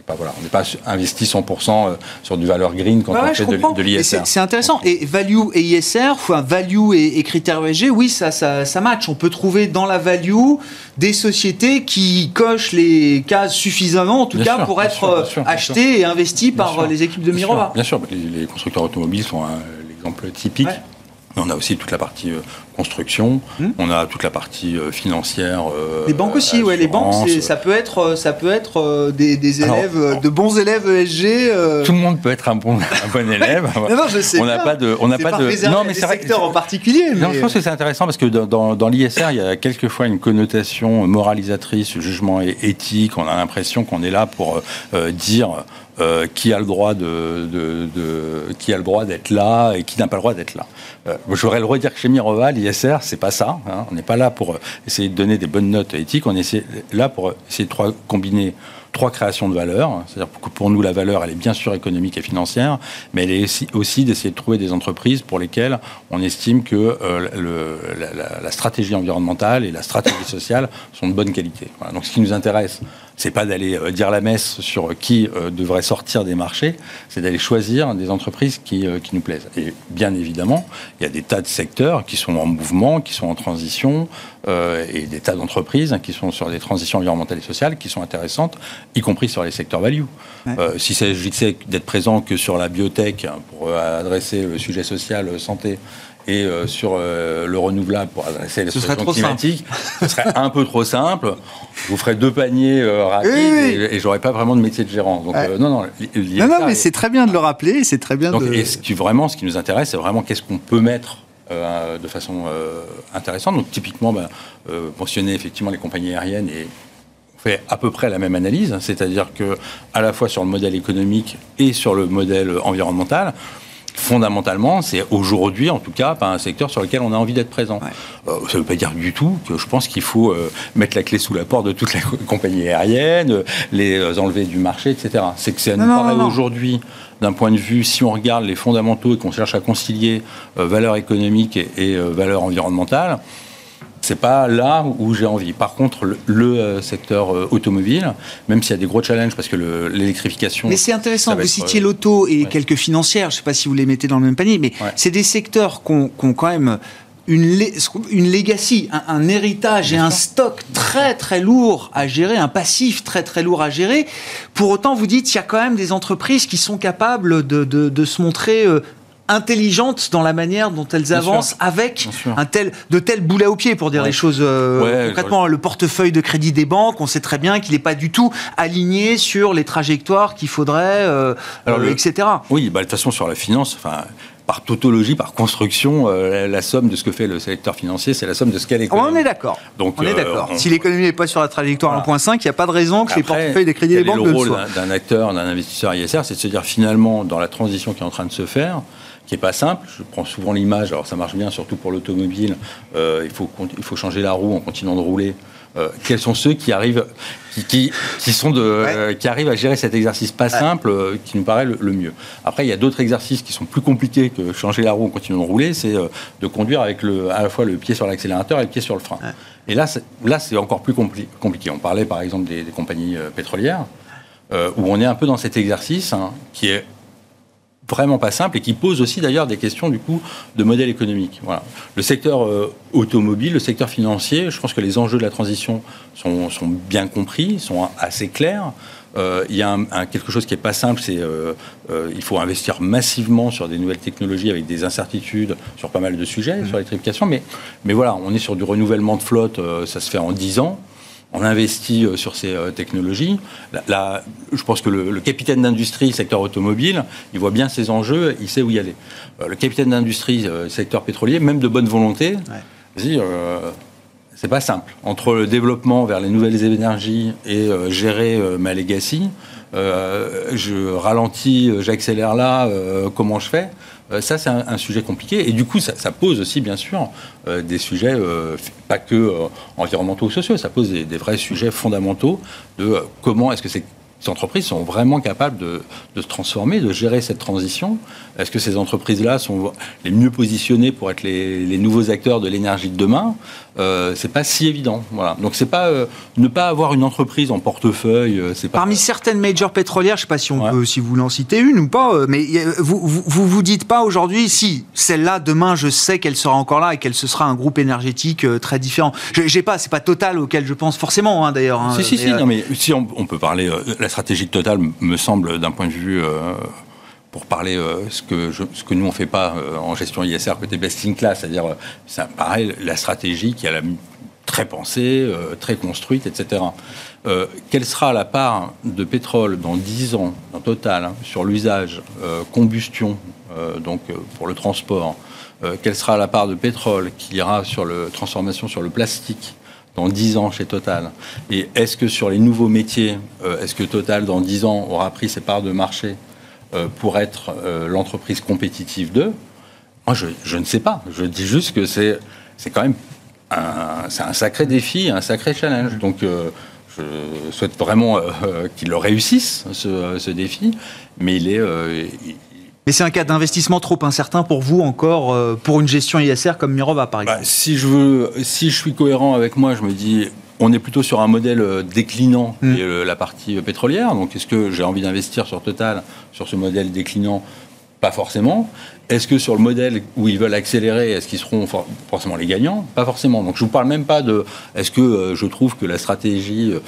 on n'est pas investi 100% euh, sur du valeur green quand on fait de, l'ISR. C'est intéressant. Et value et ISR, enfin value et, critères ESG, oui, ça, ça, ça, match. On peut trouver dans la value des sociétés qui cochent les cases suffisamment, en tout cas, pour être euh, achetées et investies par euh, les équipes de Mirova. Bien sûr, les, constructeurs automobiles sont l'exemple typique. On a aussi toute la partie construction, hmm. on a toute la partie euh, financière. Euh, les banques aussi, ouais, les banques, ça peut être, ça peut être des, élèves, de bons élèves ESG. Tout le monde peut être un bon, (laughs) un bon élève. (laughs) non, je sais. On n'a pas de, on n'a pas, de. Non, mais c'est secteur en particulier. Non, je pense que c'est intéressant parce que dans, dans, l'ISR, il y a quelquefois une connotation moralisatrice, jugement éthique. On a l'impression qu'on est là pour dire euh, qui a le droit de, de, de qui a le droit d'être là et qui n'a pas le droit d'être là. Euh, je voudrais le redire que chez Mirova, c'est pas ça. Hein. On n'est pas là pour essayer de donner des bonnes notes éthiques. On est là pour essayer de combiner trois créations de valeur. C'est-à-dire que pour nous, la valeur, elle est bien sûr économique et financière, mais elle est aussi, d'essayer de trouver des entreprises pour lesquelles on estime que euh, la, stratégie environnementale et la stratégie sociale sont de bonne qualité. Donc ce qui nous intéresse c'est pas d'aller euh, dire la messe sur qui euh, devrait sortir des marchés, c'est d'aller choisir des entreprises qui, euh, qui, nous plaisent. Et bien évidemment, il y a des tas de secteurs qui sont en mouvement, qui sont en transition, et des tas d'entreprises qui sont sur des transitions environnementales et sociales qui sont intéressantes, y compris sur les secteurs value. si c'est d'être présent que sur la biotech hein, pour adresser le sujet social, santé, et euh, sur euh, le renouvelable pour adresser les climatiques, ce serait un peu trop simple. Je vous ferai deux paniers euh, rapides et, et j'aurais pas vraiment de métier de gérant. Donc non, non, non, non, mais c'est très bien de le rappeler, c'est très bien. Donc, de... et ce qui vraiment, ce qui nous intéresse, c'est vraiment qu'est-ce qu'on peut mettre de façon intéressante. Donc typiquement, bah, mentionner effectivement les compagnies aériennes et on fait à peu près la même analyse, c'est-à-dire que à la fois sur le modèle économique et sur le modèle environnemental fondamentalement, c'est aujourd'hui, en tout cas, pas un secteur sur lequel on a envie d'être présent. Euh, ça ne veut pas dire du tout que je pense qu'il faut euh, mettre la clé sous la porte de toutes les compagnies aériennes, les euh, enlever du marché, etc. C'est que ça nous paraît aujourd'hui, d'un point de vue, si on regarde les fondamentaux et qu'on cherche à concilier valeur économique et, et valeur environnementale, c'est pas là où j'ai envie. Par contre, le, euh, secteur euh, automobile, même s'il y a des gros challenges parce que l'électrification. Mais c'est intéressant, vous citiez l'auto et quelques financières, je ne sais pas si vous les mettez dans le même panier, mais c'est des secteurs qui ont, quand même une, une legacy, un, héritage et un stock très très lourd à gérer, un passif très très lourd à gérer. Pour autant, vous dites qu'il y a quand même des entreprises qui sont capables de, de, se montrer euh, intelligentes dans la manière dont elles avancent avec un tel, de tels boulets au pied, pour dire les choses euh, concrètement. Le portefeuille de crédit des banques, on sait très bien qu'il n'est pas du tout aligné sur les trajectoires qu'il faudrait, euh, euh, etc. Oui, bah, de toute façon, sur la finance, enfin par tautologie, par construction, la somme de ce que fait le secteur financier, c'est la somme de ce qu'est l'économie. On est d'accord. Donc, on est d'accord. Si l'économie n'est pas sur la trajectoire 1.5, il n'y a pas de raison que les portefeuilles des crédits des banques le, le rôle d'un acteur, d'un investisseur ISR, c'est de se dire finalement, dans la transition qui est en train de se faire, qui n'est pas simple. Je prends souvent l'image, alors ça marche bien surtout pour l'automobile, euh, il, faut, il faut changer la roue en continuant de rouler. Euh, quels sont ceux qui arrivent, qui, qui, sont de, euh, qui arrivent à gérer cet exercice pas simple qui nous paraît le, mieux? Après, il y a d'autres exercices qui sont plus compliqués que changer la roue en continuant de rouler, c'est de conduire avec le, à la fois le pied sur l'accélérateur et le pied sur le frein. Et là, là, c'est encore plus compliqué. On parlait par exemple des, compagnies pétrolières, où on est un peu dans cet exercice hein, qui est vraiment pas simple et qui pose aussi d'ailleurs des questions du coup de modèle économique. Voilà. Le secteur euh, automobile, le secteur financier, je pense que les enjeux de la transition sont, sont bien compris, sont assez clairs. Euh, il y a un, quelque chose qui n'est pas simple, c'est euh, il faut investir massivement sur des nouvelles technologies avec des incertitudes sur pas mal de sujets, mmh. sur l'électrification, mais, mais voilà, on est sur du renouvellement de flotte, ça se fait en 10 ans on investit euh, sur ces euh, technologies. Là, je pense que le, capitaine d'industrie, secteur automobile, il voit bien ces enjeux, il sait où y aller. Euh, le capitaine d'industrie, secteur pétrolier, même de bonne volonté, ouais. c'est pas simple. Entre le développement vers les nouvelles énergies et gérer ma legacy, je ralentis, j'accélère là, comment je fais? Ça, c'est un, sujet compliqué. Et du coup, ça, pose aussi, bien sûr, euh, des sujets, euh, pas que environnementaux ou sociaux, ça pose des, vrais sujets fondamentaux de comment est-ce que ces entreprises sont vraiment capables de, se transformer, de gérer cette transition Est-ce que ces entreprises-là sont les mieux positionnées pour être les, nouveaux acteurs de l'énergie de demain? Euh, C'est pas si évident. Voilà. Donc c'est pas ne pas avoir une entreprise en portefeuille. c'est Parmi certaines majors pétrolières, je sais pas si on peut, si vous en citez une ou pas, mais vous vous, vous dites pas aujourd'hui si celle-là demain je sais qu'elle sera encore là et qu'elle ce sera un groupe énergétique très différent. J'ai pas, c'est pas Total auquel je pense forcément hein, d'ailleurs. Hein, si si si, non mais si on, peut parler la stratégie de Total me semble, d'un point de vue, euh, pour parler euh, ce, que nous on fait pas euh, en gestion ISR côté best in class, c'est-à-dire, ça pareil, la stratégie qui a la très pensée, très construite, etc. quelle sera la part de pétrole dans 10 ans, dans Total, hein, sur l'usage combustion, donc pour le transport Quelle sera la part de pétrole qui ira sur la transformation sur le plastique dans 10 ans chez Total Et est-ce que sur les nouveaux métiers, euh, est-ce que Total, dans 10 ans, aura pris ses parts de marché euh, pour être euh, l'entreprise compétitive d'eux? Moi, je, ne sais pas. Je dis juste que c'est, c'est quand même un, c'est un sacré défi, un sacré challenge. Donc, je souhaite vraiment (laughs) qu'ils le réussissent, ce, ce, défi, mais il est, mais c'est un cas d'investissement trop incertain pour vous encore, euh, pour une gestion ISR comme Mirova par bah, exemple si, je veux, si je suis cohérent avec moi, je me dis on est plutôt sur un modèle déclinant, qui mm. est la partie pétrolière. Donc, est-ce que j'ai envie d'investir sur Total sur ce modèle déclinant? Pas forcément. Est-ce que sur le modèle où ils veulent accélérer, est-ce qu'ils seront forcément les gagnants? Pas forcément. Donc je ne vous parle même pas de est-ce que euh, je trouve que la stratégie, euh,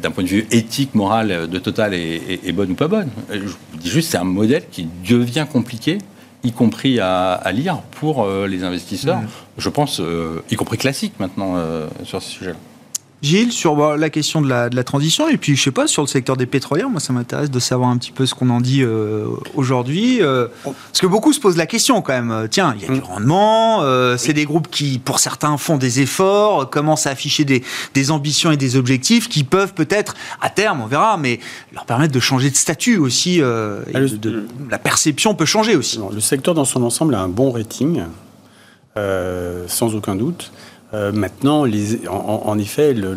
d'un point de vue éthique, moral euh, de Total est, bonne ou pas bonne? Je vous dis juste c'est un modèle qui devient compliqué y compris à, lire pour les investisseurs, mmh. je pense, y compris classique maintenant sur ce sujet-là. Gilles, sur bah, la question de la, transition, et puis je sais pas, sur le secteur des pétrolières, moi ça m'intéresse de savoir un petit peu ce qu'on en dit euh, aujourd'hui. Euh, parce que beaucoup se posent la question quand même. Tiens, il y a du mm. rendement, euh, c'est des groupes qui, pour certains, font des efforts, commencent à afficher des, ambitions et des objectifs qui peuvent peut-être, à terme, on verra, mais leur permettre de changer de statut aussi. Ah, la perception peut changer aussi. le secteur dans son ensemble a un bon rating, sans aucun doute. Euh, maintenant, en, effet, le,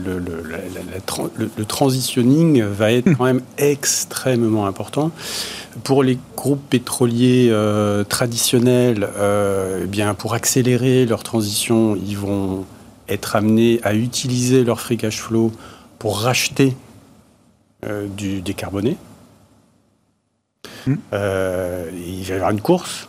transitioning va être quand même extrêmement important. Pour les groupes pétroliers euh, traditionnels, euh, eh bien, pour accélérer leur transition, ils vont être amenés à utiliser leur free cash flow pour racheter du décarboné. Hmm. il va y avoir une course.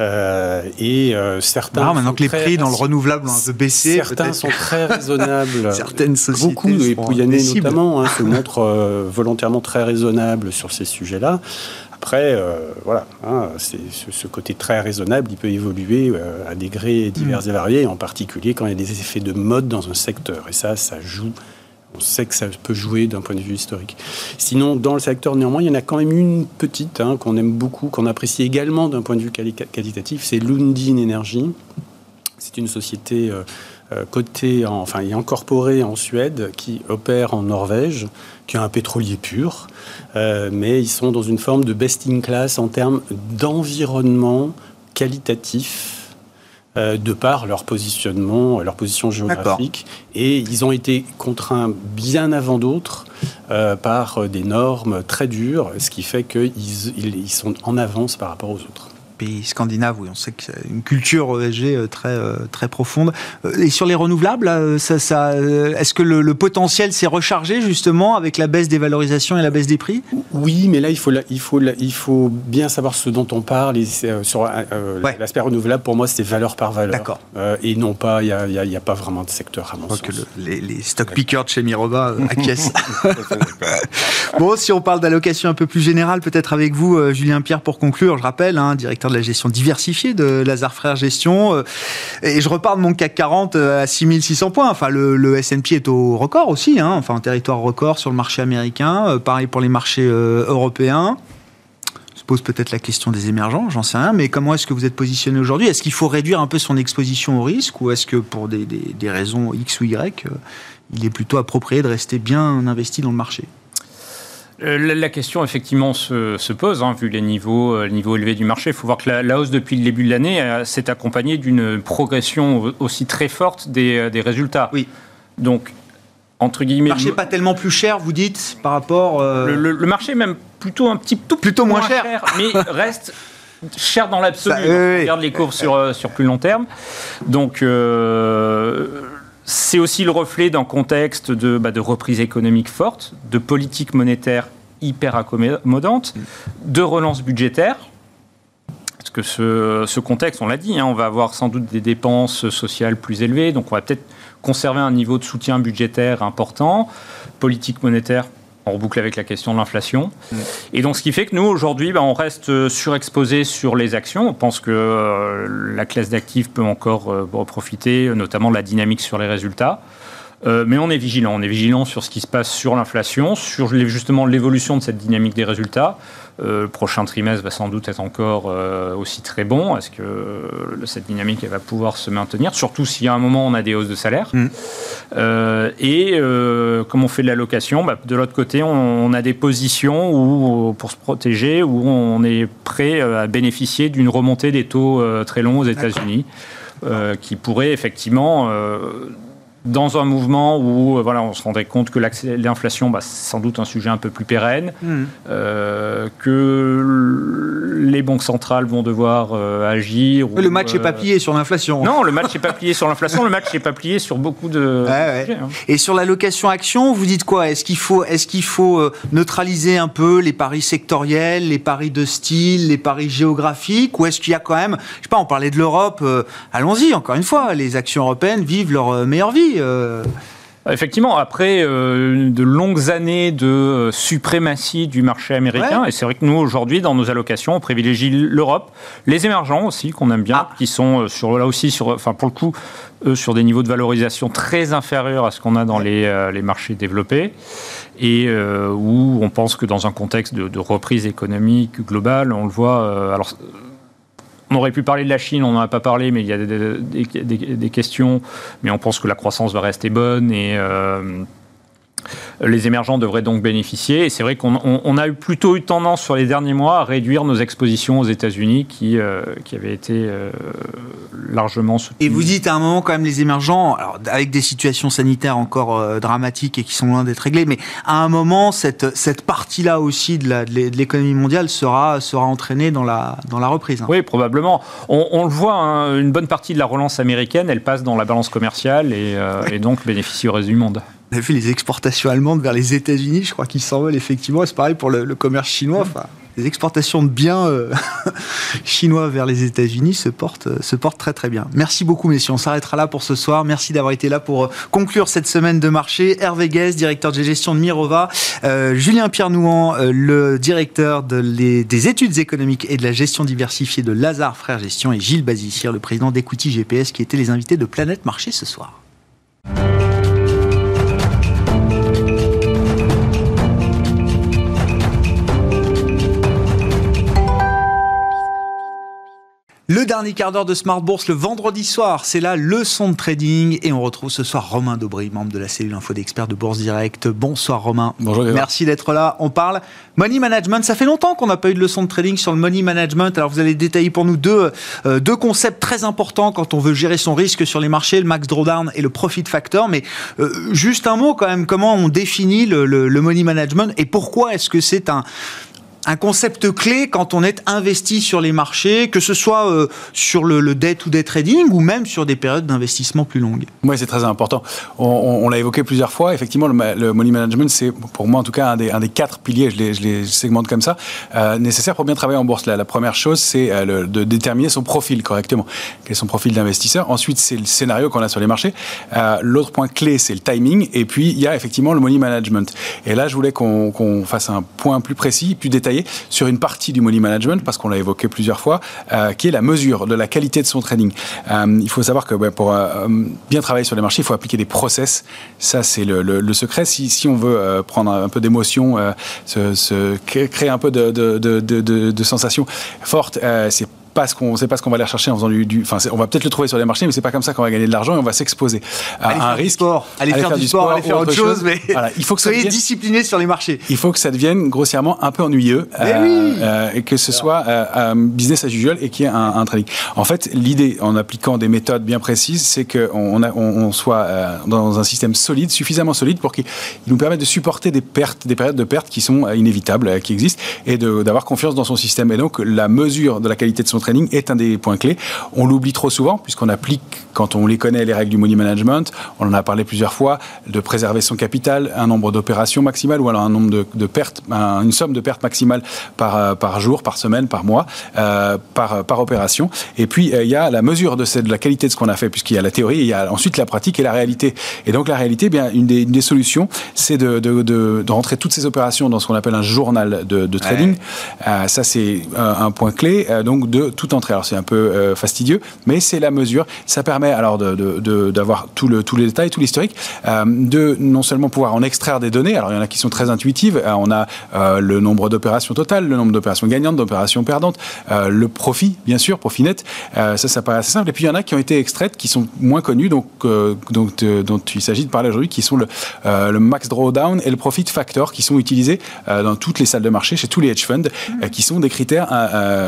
Euh, et euh, certains. maintenant que les prix dans le renouvelable ont un peu baissé. Certains sont très raisonnables. (laughs) Certaines sociétés. Beaucoup, et Pouyanné notamment, hein, se montrent euh, volontairement très raisonnables sur ces sujets-là. Après, voilà, hein, c'est, ce, côté très raisonnable, il peut évoluer à degrés divers mm. et variés, en particulier quand il y a des effets de mode dans un secteur. Et ça, ça joue on sait que ça peut jouer d'un point de vue historique. Sinon, dans le secteur, néanmoins, il y en a quand même une petite hein, qu'on aime beaucoup, qu'on apprécie également d'un point de vue qualitatif, c'est Lundin Energy. C'est une société euh, euh, cotée, enfin, et incorporée en Suède, qui opère en Norvège, qui a un pétrolier pur, euh, mais ils sont dans une forme de best-in-class en termes d'environnement qualitatif euh, de par leur positionnement, leur position géographique. Et ils ont été contraints bien avant d'autres euh, par des normes très dures, ce qui fait qu'ils ils sont en avance par rapport aux autres pays scandinaves, où on sait que c'est une culture ESG euh, très, euh, très profonde. Euh, et sur les renouvelables, ça, ça, est-ce que le, potentiel s'est rechargé justement avec la baisse des valorisations et la baisse des prix? Oui, mais là, il faut, il, faut, il faut bien savoir ce dont on parle. Et sur l'aspect renouvelable, pour moi, c'est valeur par valeur. D'accord. et non pas, il n'y a, a, pas vraiment de secteur à mon sens. Que les, les, stock pickers de chez Miroba (laughs) acquiescent. bon, si on parle d'allocation un peu plus générale, peut-être avec vous, Julien Pierre, pour conclure, je rappelle, hein, directeur de la gestion diversifiée de Lazare Frères Gestion. Euh, et je repars de mon CAC 40 euh, à 6600 points. Enfin, le, S&P est au record aussi, hein. enfin un territoire record sur le marché américain. Euh, pareil pour les marchés européens se pose peut-être la question des émergents, j'en sais rien, mais comment est-ce que vous êtes positionné aujourd'hui? Est-ce qu'il faut réduire un peu son exposition au risque ou est-ce que pour des, des, raisons X ou Y, il est plutôt approprié de rester bien investi dans le marché? La question, effectivement, se, pose, hein, vu les niveaux, euh, niveaux élevés du marché. Il faut voir que la, hausse depuis le début de l'année euh, s'est accompagnée d'une progression aussi très forte des, résultats. Oui. Donc, entre guillemets. Le marché pas tellement plus cher, vous dites, par rapport. Le, marché, même plutôt un petit tout plutôt moins, cher. mais (laughs) reste cher dans l'absolu. on regarde les courbes sur, sur plus long terme. Donc. C'est aussi le reflet d'un contexte de, bah, de reprise économique forte, de politique monétaire hyper accommodante, de relance budgétaire. Parce que ce, contexte, on l'a dit, hein, on va avoir sans doute des dépenses sociales plus élevées, donc on va peut-être conserver un niveau de soutien budgétaire important, politique monétaire on reboucle avec la question de l'inflation. Et donc, ce qui fait que nous, aujourd'hui, ben, on reste surexposé sur les actions. On pense que euh, la classe d'actifs peut encore euh, profiter, notamment de la dynamique sur les résultats. Euh, mais on est vigilant. On est vigilant sur ce qui se passe sur l'inflation, sur justement l'évolution de cette dynamique des résultats. Euh, le prochain trimestre va sans doute être encore euh, aussi très bon. Est-ce que cette dynamique elle va pouvoir se maintenir? Surtout si à un moment on a des hausses de salaire. Mm. et comme on fait de l'allocation, bah, de l'autre côté, on, a des positions où, pour se protéger, où on est prêt à bénéficier d'une remontée des taux très longs aux États-Unis, qui pourrait effectivement dans un mouvement où voilà, on se rendait compte que l'inflation, bah, c'est sans doute un sujet un peu plus pérenne, mmh. que les banques centrales vont devoir agir. le match n'est pas plié sur l'inflation. Non, le match n'est pas plié sur l'inflation, le match n'est pas plié sur beaucoup de. Sujets, hein. Et sur l'allocation action, vous dites quoi? Est-ce qu'il faut, est qu'il faut neutraliser un peu les paris sectoriels, les paris de style, les paris géographiques, ou est-ce qu'il y a quand même, je sais pas, on parlait de l'Europe, allons-y, encore une fois, les actions européennes vivent leur meilleure vie. Euh. Effectivement, après euh, de longues années de euh, suprématie du marché américain, et c'est vrai que nous, aujourd'hui, dans nos allocations, on privilégie l'Europe, les émergents aussi, qu'on aime bien, ah. qui sont sur, là aussi, sur, enfin, pour le coup, sur des niveaux de valorisation très inférieurs à ce qu'on a dans les, les, marchés développés, et où on pense que dans un contexte de, de reprise économique globale, on le voit, alors on aurait pu parler de la Chine, on n'en a pas parlé, mais il y a des, questions. Mais on pense que la croissance va rester bonne et euh, les émergents devraient donc bénéficier. Et c'est vrai qu'on a eu plutôt eu tendance sur les derniers mois à réduire nos expositions aux États-Unis qui, euh, qui avaient été euh, largement soutenues. Et vous dites à un moment quand même les émergents, alors avec des situations sanitaires encore euh, dramatiques et qui sont loin d'être réglées, mais à un moment, cette, cette partie-là aussi de l'économie mondiale sera, sera entraînée dans la, dans la reprise. Hein. Oui, probablement. On, le voit, hein, une bonne partie de la relance américaine, elle passe dans la balance commerciale et, et donc bénéficie au reste du monde. On a vu les exportations allemandes vers les États-Unis, je crois qu'ils s'envolent effectivement. C'est pareil pour le, commerce chinois. Enfin, les exportations de biens euh, (laughs) chinois vers les États-Unis se portent, se portent très très bien. Merci beaucoup, messieurs. On s'arrêtera là pour ce soir. Merci d'avoir été là pour euh, conclure cette semaine de marché. Hervé Guez, directeur de gestion de Mirova, euh, Julien Pierre-Nouan, le directeur des études économiques et de la gestion diversifiée de Lazare Frères Gestion, et Gilles Bazissier, le président d'Equity GPS, qui étaient les invités de Planète Marché ce soir. Le dernier quart d'heure de Smart Bourse le vendredi soir, c'est la leçon de trading et on retrouve ce soir Romain Daubry, membre de la cellule info d'experts de Bourse Direct. Bonsoir Romain. Bonjour. Merci d'être là. On parle money management. Ça fait longtemps qu'on n'a pas eu de leçon de trading sur le money management. Alors vous allez détailler pour nous deux, euh, deux concepts très importants quand on veut gérer son risque sur les marchés, le max drawdown et le profit factor. Mais euh, juste un mot quand même, comment on définit le, le money management et pourquoi est-ce que c'est un un concept clé quand on est investi sur les marchés, que ce soit euh, sur le, le day to day trading ou même sur des périodes d'investissement plus longues. Oui, c'est très important. On, l'a évoqué plusieurs fois. Effectivement, le, money management, c'est pour moi en tout cas un des, quatre piliers, je les, segmente comme ça, euh, nécessaires pour bien travailler en bourse. La, première chose, c'est euh, de déterminer son profil correctement. Quel est son profil d'investisseur? Ensuite, c'est le scénario qu'on a sur les marchés. L'autre point clé, c'est le timing. Et puis, il y a effectivement le money management. Et là, je voulais qu'on fasse un point plus précis, plus détaillé sur une partie du money management, parce qu'on l'a évoqué plusieurs fois, euh, qui est la mesure de la qualité de son trading. Euh, il faut savoir que pour euh, bien travailler sur les marchés, il faut appliquer des process. Ça, c'est le, secret. Si, on veut prendre un peu d'émotion, créer un peu de, de sensations fortes, c'est pas ce qu'on, sait pas ce qu'on va aller chercher en faisant du, enfin, on va peut-être le trouver sur les marchés, mais c'est pas comme ça qu'on va gagner de l'argent et on va s'exposer à un risque. Sport, aller, faire, du sport, aller faire autre chose, mais il faut que soyez discipliné sur les marchés. Il faut que ça devienne grossièrement un peu ennuyeux euh, euh, et que ce soit euh, business as usual et qu'il y ait un, trading. En fait, l'idée en appliquant des méthodes bien précises, c'est qu'on on, on, soit dans un système solide, suffisamment solide pour qu'il nous permette de supporter des pertes, des périodes de pertes qui sont inévitables, qui existent, et d'avoir confiance dans son système. Et donc, la mesure de la qualité de son training est un des points clés. On l'oublie trop souvent, puisqu'on applique, quand on les connaît, les règles du money management, on en a parlé plusieurs fois, de préserver son capital, un nombre d'opérations maximales, ou alors un nombre de, pertes, une somme de pertes maximale par, euh, par jour, par semaine, par mois, euh, par, par opération. Et puis, euh, il y a la mesure de, cette, de la qualité de ce qu'on a fait, puisqu'il y a la théorie, il y a ensuite la pratique et la réalité. Et donc, la réalité, eh bien, une des, une des solutions, c'est de, de, de, rentrer toutes ces opérations dans ce qu'on appelle un journal de, trading. ça, c'est un point clé. donc, de tout entrer. Alors c'est un peu euh, fastidieux, mais c'est la mesure. Ça permet alors d'avoir tout le, tous les détails, tout l'historique, euh, de non seulement pouvoir en extraire des données. Alors il y en a qui sont très intuitives. Euh, on a le nombre d'opérations totales, le nombre d'opérations gagnantes, d'opérations perdantes, le profit, bien sûr, profit net. ça, ça paraît assez simple. Et puis il y en a qui ont été extraites, qui sont moins connues, donc, dont il s'agit de parler aujourd'hui, qui sont le, max drawdown et le profit factor, qui sont utilisés dans toutes les salles de marché, chez tous les hedge funds, qui sont des critères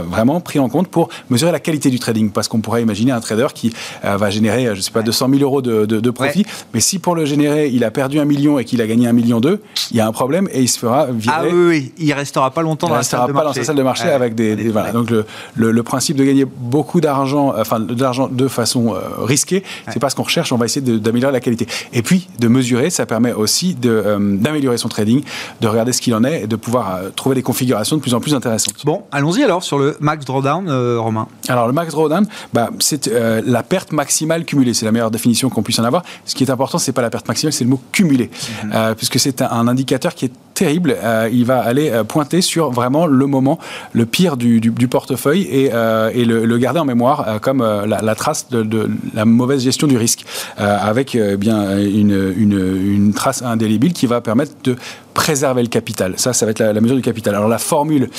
vraiment pris en compte pour mesurer la qualité du trading. Parce qu'on pourrait imaginer un trader qui va générer, je ne sais pas, 200 000 euros de, de, profit. Mais si pour le générer, il a perdu un million et qu'il a gagné un million deux, il y a un problème et il se fera virer. Ah oui, oui. il restera pas longtemps dans la salle de marché. dans sa salle de marché avec des, voilà. Donc le, le, principe de gagner beaucoup d'argent, enfin de l'argent de façon risquée, c'est pas ce qu'on recherche. On va essayer d'améliorer la qualité. Et puis de mesurer, ça permet aussi d'améliorer son trading, de regarder ce qu'il en est et de pouvoir trouver des configurations de plus en plus intéressantes. Bon, allons-y alors sur le max drawdown, Romain. Alors le max drawdown, bah, c'est la perte maximale cumulée. C'est la meilleure définition qu'on puisse en avoir. Ce qui est important, c'est pas la perte maximale, c'est le mot cumulé, mhm. euh, puisque c'est un, indicateur qui est terrible. Euh, il va aller euh, pointer sur vraiment le moment le pire du, portefeuille et, et le, garder en mémoire comme la, trace de, la mauvaise gestion du risque, avec bien une, une, trace indélébile qui va permettre de préserver le capital. Ça, ça va être la, mesure du capital. Alors la formule,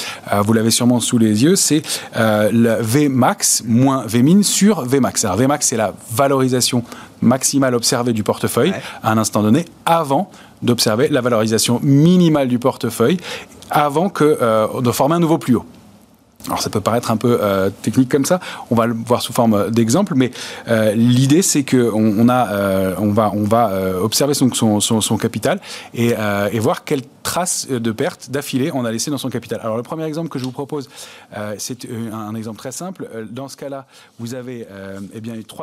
vous l'avez sûrement sous les yeux, c'est le Vmax moins Vmin sur Vmax. Alors Vmax, c'est la valorisation maximale observée du portefeuille à un instant donné, avant d'observer la valorisation minimale du portefeuille, avant que, euh, de former un nouveau plus haut. Alors ça peut paraître un peu euh, technique comme ça, on va le voir sous forme d'exemple, mais euh, l'idée c'est que on, euh, va, observer son, capital et, et, voir quelles traces de perte d'affilée on a laissé dans son capital. Alors le premier exemple que je vous propose, c'est un, exemple très simple. Dans ce cas-là, vous avez eh bien trois